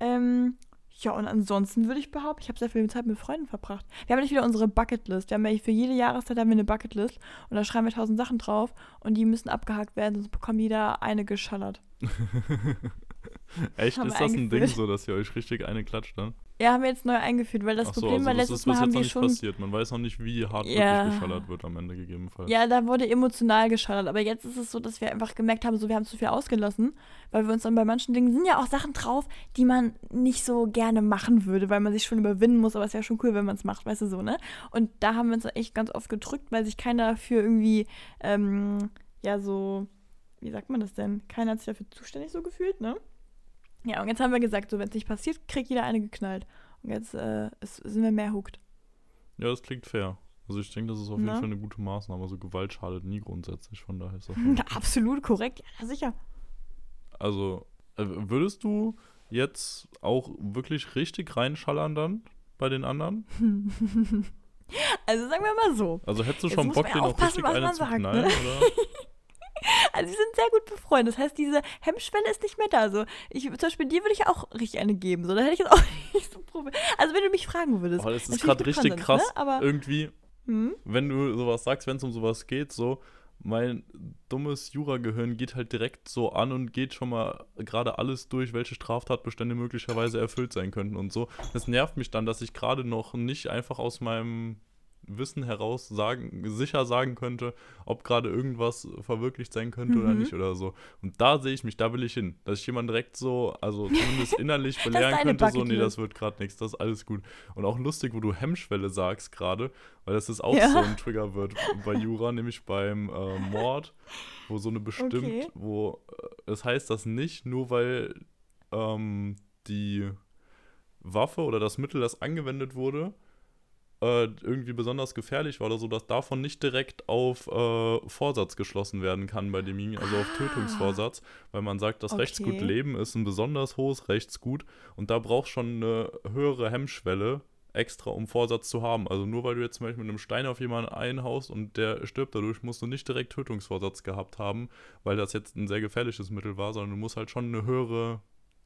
Ähm, ja, und ansonsten würde ich behaupten, ich habe sehr viel Zeit mit Freunden verbracht. Wir haben nicht wieder unsere Bucketlist. Wir haben ja für jede Jahreszeit haben wir eine Bucketlist und da schreiben wir tausend Sachen drauf und die müssen abgehakt werden, sonst bekommen jeder eine geschallert. Echt? Ist das ein Ding so, dass ihr euch richtig eine klatscht dann? Ja, haben wir jetzt neu eingeführt, weil das so, Problem also war, das letztes ist Mal haben jetzt noch die nicht schon passiert. Man weiß noch nicht, wie hart Ja. wirklich geschallert wird am Ende gegebenenfalls. Ja, da wurde emotional geschallert. Aber jetzt ist es so, dass wir einfach gemerkt haben, so wir haben zu viel ausgelassen, weil wir uns dann bei manchen Dingen sind ja auch Sachen drauf, die man nicht so gerne machen würde, weil man sich schon überwinden muss. Aber es ist ja schon cool, wenn man es macht, weißt du so, ne? Und da haben wir uns echt ganz oft gedrückt, weil sich keiner dafür irgendwie, ähm, ja, so, wie sagt man das denn? Keiner hat sich dafür zuständig so gefühlt, ne? Ja, und jetzt haben wir gesagt, so, wenn es nicht passiert, kriegt jeder eine geknallt. Und jetzt äh, ist, sind wir mehr hooked. Ja, das klingt fair. Also ich denke, das ist auf jeden Fall eine gute Maßnahme. Also Gewalt schadet nie grundsätzlich, von daher ist das Absolut korrekt, ja, sicher. Also, äh, würdest du jetzt auch wirklich richtig reinschallern dann bei den anderen? Also sagen wir mal so. Also hättest du schon Bock, den auch richtig eine man zu sagt, knallen? ne? Oder? Also wir sind sehr gut befreundet. Das heißt, diese Hemmschwelle ist nicht mehr da. So, ich, zum Beispiel dir würde ich auch richtig eine geben. So, da hätte ich jetzt auch nicht so Problem. Also wenn du mich fragen würdest. Oh, das ist gerade richtig Konsens, krass. Ne? Aber, Irgendwie, hm? wenn du sowas sagst, wenn es um sowas geht, so, mein dummes Juragehirn geht halt direkt so an und geht schon mal gerade alles durch, welche Straftatbestände möglicherweise erfüllt sein könnten und so. Das nervt mich dann, dass ich gerade noch nicht einfach aus meinem Wissen heraus sagen, sicher sagen könnte, ob gerade irgendwas verwirklicht sein könnte oder Mhm. nicht oder so. Und da sehe ich mich, da will ich hin. Dass ich jemanden direkt so, also zumindest innerlich belehren könnte, so, nee, das wird gerade nichts, das ist alles gut. Und auch lustig, wo du Hemmschwelle sagst gerade, weil das ist auch Ja. so ein Triggerwort bei Jura, nämlich beim äh, Mord, wo so eine bestimmt, Okay. wo äh, es heißt das nicht, nur weil ähm, die Waffe oder das Mittel, das angewendet wurde, äh, irgendwie besonders gefährlich war oder so, dass davon nicht direkt auf äh, Vorsatz geschlossen werden kann bei dem, also auf Ah. Tötungsvorsatz, weil man sagt, das Okay. Rechtsgut Leben ist ein besonders hohes Rechtsgut und da braucht schon eine höhere Hemmschwelle extra, um Vorsatz zu haben. Also nur weil du jetzt zum Beispiel mit einem Stein auf jemanden einhaust und der stirbt dadurch, musst du nicht direkt Tötungsvorsatz gehabt haben, weil das jetzt ein sehr gefährliches Mittel war, sondern du musst halt schon eine höhere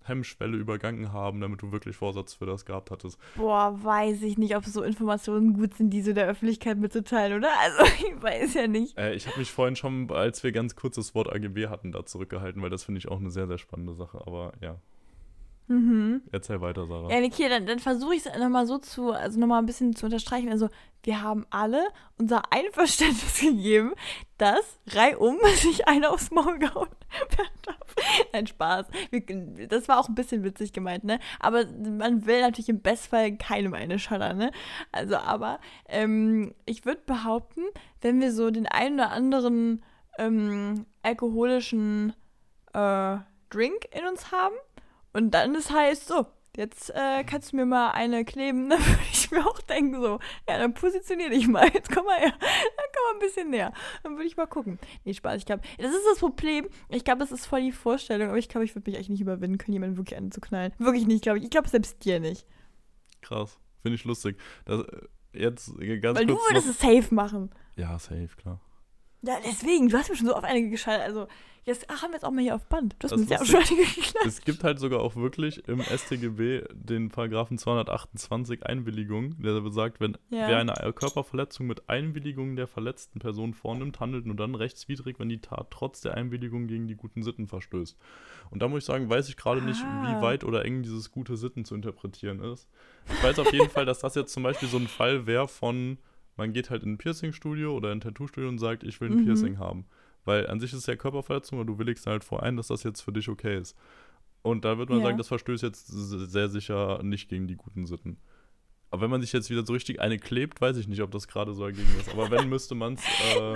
Hemmschwelle übergangen haben, damit du wirklich Vorsatz für das gehabt hattest. Boah, weiß ich nicht, ob so Informationen gut sind, diese der Öffentlichkeit mitzuteilen, oder? Also, ich weiß ja nicht. Äh, ich habe mich vorhin schon, als wir ganz kurz das Wort AGB hatten, da zurückgehalten, weil das finde ich auch eine sehr, sehr spannende Sache. Aber ja. Mhm. Erzähl weiter, Sarah. Ja, okay, dann, dann versuche ich es nochmal so zu, also nochmal ein bisschen zu unterstreichen. Also, wir haben alle unser Einverständnis gegeben, dass reihum sich einer aufs Maul gehauen werden darf. Nein, Spaß. Wir, das war auch ein bisschen witzig gemeint, ne? Aber man will natürlich im Bestfall keinem eine schallern, ne? Also, aber ähm, ich würde behaupten, wenn wir so den einen oder anderen ähm, alkoholischen äh, Drink in uns haben, und dann ist heißt so, jetzt äh, kannst du mir mal eine kleben. Dann würde ich mir auch denken so, ja, dann positionier dich mal. Jetzt komm mal her. Dann komm mal ein bisschen näher. Dann würde ich mal gucken. Nee, Spaß. Ich glaube, das ist das Problem. Ich glaube, das ist voll die Vorstellung. Aber ich glaube, ich würde mich echt nicht überwinden können, jemanden wirklich anzuknallen. Wirklich nicht, glaube ich. Ich glaube selbst dir nicht. Krass. Finde ich lustig. Das, äh, jetzt ganz Weil du kurz würdest noch- es safe machen. Ja, safe, klar. Ja, deswegen. Du hast mir schon so auf einige geschaltet. Also, jetzt ach, haben wir jetzt auch mal hier auf Band. Du hast Das mir auch schon einige geknallt. Es gibt halt sogar auch wirklich im StGB den Paragraphen 228 Einwilligung, der besagt, wenn Ja. wer eine Körperverletzung mit Einwilligung der verletzten Person vornimmt, handelt nur dann rechtswidrig, wenn die Tat trotz der Einwilligung gegen die guten Sitten verstößt. Und da muss ich sagen, weiß ich gerade nicht, Ah. wie weit oder eng dieses gute Sitten zu interpretieren ist. Ich weiß auf jeden Fall, dass das jetzt zum Beispiel so ein Fall wäre von, man geht halt in ein Piercing-Studio oder in ein Tattoo-Studio und sagt, ich will ein Mhm. Piercing haben. Weil an sich ist es ja Körperverletzung und du willigst halt vor ein, dass das jetzt für dich okay ist. Und da wird man Ja. sagen, das verstößt jetzt sehr sicher nicht gegen die guten Sitten. Aber wenn man sich jetzt wieder so richtig eine klebt, weiß ich nicht, ob das gerade so dagegen ist. Aber wenn, müsste man es. Äh,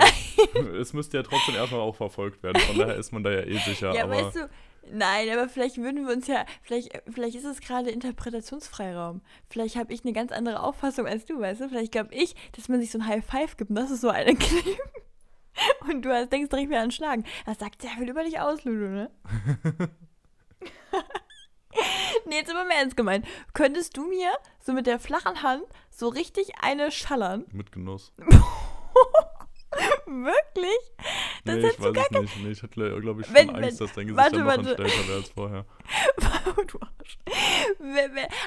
es müsste ja trotzdem erstmal auch verfolgt werden. Von daher ist man da ja eh sicher. Ja, aber weißt du, nein, aber vielleicht würden wir uns ja, vielleicht, vielleicht ist es gerade Interpretationsfreiraum. Vielleicht habe ich eine ganz andere Auffassung als du, weißt du? Vielleicht glaube ich, dass man sich so ein High Five gibt und das ist so eine Kleben. Und du hast, denkst direkt wieder an Schlagen. Das sagt sehr viel über dich aus, Ludo, ne? nee, jetzt aber mal ernst gemeint. Könntest du mir so mit der flachen Hand so richtig eine schallern? mit Genuss. Wirklich? Das nee, ich du weiß gar es nicht. Nee, ich hatte, glaube ich, schon Wenn- Angst, wenn- dass dein Gesicht warte, dann noch warte. entstellter wäre als vorher. du Arsch.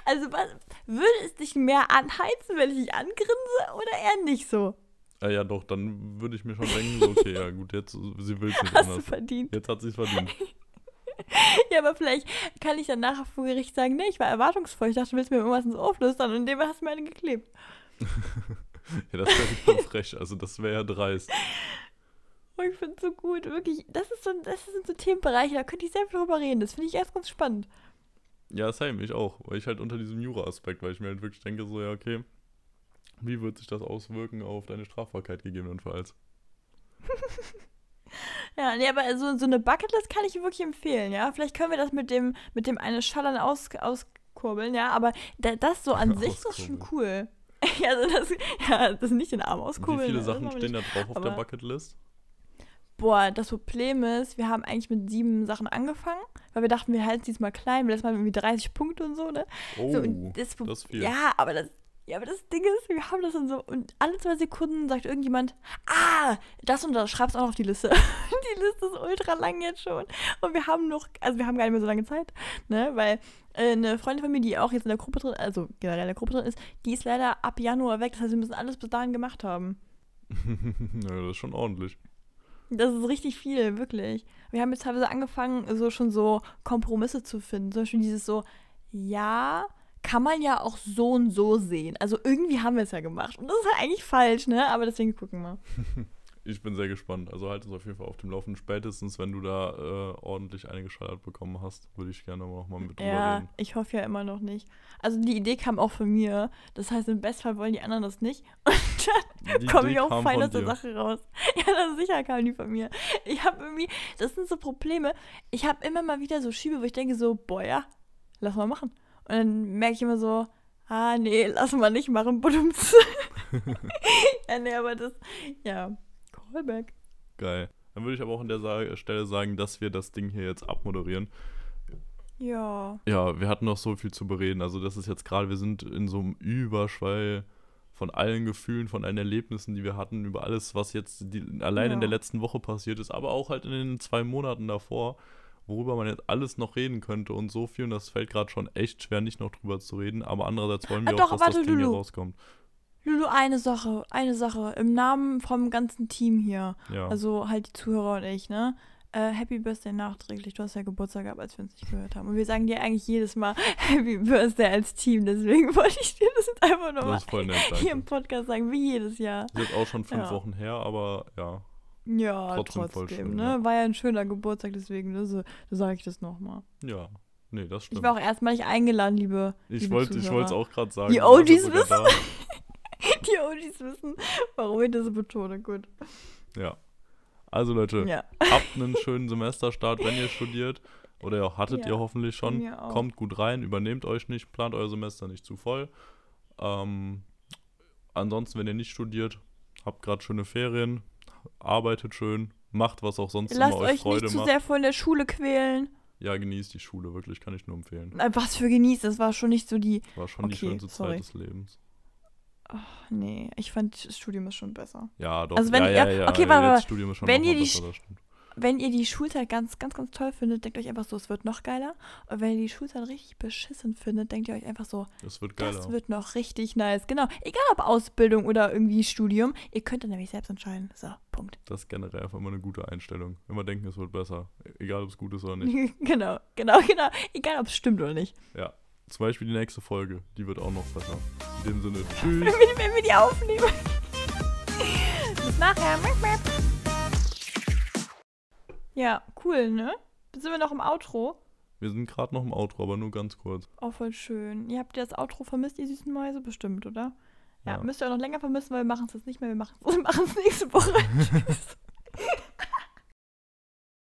Also, was, würde es dich mehr anheizen, wenn ich dich angrinse oder eher nicht so? Ah, ja, doch, dann würde ich mir schon denken, so, okay, ja gut, jetzt, sie will es nicht Hast du anders. verdient. Jetzt hat sie es verdient. Ja, aber vielleicht kann ich dann nachher vor Gericht sagen, nee, ich war erwartungsvoll. Ich dachte, du willst mir irgendwas ins Ohr flüstern und dem hast du mir eine geklebt. Ja, das wäre schon frech. Also, das wäre ja dreist. Oh, ich finde es so gut, wirklich. Das, ist so, das sind so Themenbereiche, da könnte ich sehr viel drüber reden. Das finde ich erst ganz spannend. Ja, same, ich auch. Weil ich halt unter diesem Jura-Aspekt, weil ich mir halt wirklich denke, so, ja, okay, wie wird sich das auswirken auf deine Strafbarkeit gegebenenfalls? Ja, nee, aber so, so eine Bucketlist kann ich wirklich empfehlen, ja. Vielleicht können wir das mit dem, mit dem eine Schallern aus, auskurbeln, ja. Aber da, das so an sich ist schon cool. Ja, also das, ja, das ist nicht den Arm Wie auskurbeln. viele Sachen stehen da drauf auf der aber- Bucketlist? Boah, das Problem ist, wir haben eigentlich mit sieben Sachen angefangen, weil wir dachten, wir halten es diesmal klein, weil das mal irgendwie 30 Punkte und so, ne? Oh, so, das, das ist viel. Ja, aber das, ja, aber das Ding ist, wir haben das dann so und alle zwei Sekunden sagt irgendjemand, ah, das und das, schreib's auch noch auf die Liste. die Liste ist ultra lang jetzt schon und wir haben noch, also wir haben gar nicht mehr so lange Zeit, ne, weil äh, eine Freundin von mir, die auch jetzt in der Gruppe drin, also generell in der Gruppe drin ist, die ist leider ab Januar weg, das heißt, wir müssen alles bis dahin gemacht haben. ja, das ist schon ordentlich. Das ist richtig viel, wirklich. Wir haben jetzt teilweise angefangen, so schon so Kompromisse zu finden. Zum Beispiel dieses so, ja, kann man ja auch so und so sehen. Also irgendwie haben wir es ja gemacht. Und das ist halt eigentlich falsch, ne? Aber deswegen gucken wir. Ich bin sehr gespannt. Also halt es auf jeden Fall auf dem Laufenden. Spätestens, wenn du da äh, ordentlich eingeschaltet bekommen hast, würde ich gerne noch mal mit drüber Ja, reden. ich hoffe ja immer noch nicht. Also die Idee kam auch von mir. Das heißt, im Bestfall wollen die anderen das nicht. Und dann komme ich auch fein aus der. Sache raus. Ja, das sicher kam die von mir. Ich habe irgendwie, das sind so Probleme. Ich habe immer mal wieder so Schiebe, wo ich denke so, boah, ja, lass mal machen. Und dann merke ich immer so, ah, nee, lass mal nicht machen, budumts. ja, nee, aber das, ja, Callback. Geil. Dann würde ich aber auch an der Sa Stelle sagen, dass wir das Ding hier jetzt abmoderieren. Ja. Ja, wir hatten noch so viel zu bereden. Also das ist jetzt gerade, wir sind in so einem Überschwall von allen Gefühlen, von allen Erlebnissen, die wir hatten, über alles, was jetzt die, allein in Ja. der letzten Woche passiert ist, aber auch halt in den zwei Monaten davor. Worüber man jetzt alles noch reden könnte und so viel. Und das fällt gerade schon echt schwer, nicht noch drüber zu reden. Aber andererseits wollen wir Ah, auch, doch, dass warte, das Ding hier Lulu. rauskommt. Lulu, eine Sache, eine Sache. Im Namen vom ganzen Team hier. Ja. Also halt die Zuhörer und ich, ne? Äh, Happy Birthday nachträglich. Du hast ja Geburtstag gehabt, als wir uns nicht gehört haben. Und wir sagen dir eigentlich jedes Mal Happy Birthday als Team. Deswegen wollte ich dir das jetzt einfach nochmal das ist hier im. Podcast sagen, wie jedes Jahr. Ist jetzt auch schon fünf Ja. Wochen her, aber ja. Ja, Trotzdem trotzdem, ne? ja. War ja ein schöner Geburtstag, deswegen, ne? so, so sage ich das nochmal. Ja. Nee, das Ich stimmt. war auch erstmal nicht eingeladen, liebe. Ich wollte ich es auch gerade sagen. Die OGs wissen. Die OGs wissen, warum ich das betone. Gut. Ja. Also Leute, Ja. habt einen schönen Semesterstart, wenn ihr studiert. Oder ja, hattet Ja, ihr hoffentlich schon. auch. Kommt gut rein, übernehmt euch nicht, plant euer Semester nicht zu voll. Ähm, ansonsten, wenn ihr nicht studiert, habt gerade schöne Ferien, arbeitet schön, macht, was auch sonst Lasst immer euch euch Freude nicht zu macht. sehr von der Schule quälen. Ja, genießt die Schule, wirklich, kann ich nur empfehlen. Äh, Was für genießt, das war schon nicht so die. War schon die Okay, schönste sorry. Zeit des Lebens. Nee, ich fand das Studium ist schon besser. Ja, doch. Also wenn ja, ja, ihr- ja, okay, ja, warte, jetzt warte. Studium ist schon Wenn ihr die Wenn ihr die Schulzeit ganz, ganz, ganz toll findet, denkt euch einfach so, es wird noch geiler. Und wenn ihr die Schulzeit richtig beschissen findet, denkt ihr euch einfach so, Es wird geiler. das wird noch richtig nice. Genau. Egal ob Ausbildung oder irgendwie Studium, ihr könnt dann nämlich selbst entscheiden. So, Punkt. Das ist generell einfach immer eine gute Einstellung. Immer denken, es wird besser. Egal, ob es gut ist oder nicht. genau, genau, genau. Egal ob es stimmt oder nicht. Ja. Zum Beispiel die nächste Folge. Die wird auch noch besser. In dem Sinne, Wenn tschüss. wir, wenn wir die aufnehmen. Bis nachher. Ja, cool, ne? Sind wir noch im Outro? Wir sind gerade noch im Outro, aber nur ganz kurz. Auch voll schön. Ihr habt das Outro vermisst, ihr süßen Mäuse? Bestimmt, oder? Ja, Ja. müsst ihr auch noch länger vermissen, weil wir machen es jetzt nicht mehr. Wir machen es nächste Woche. Tschüss.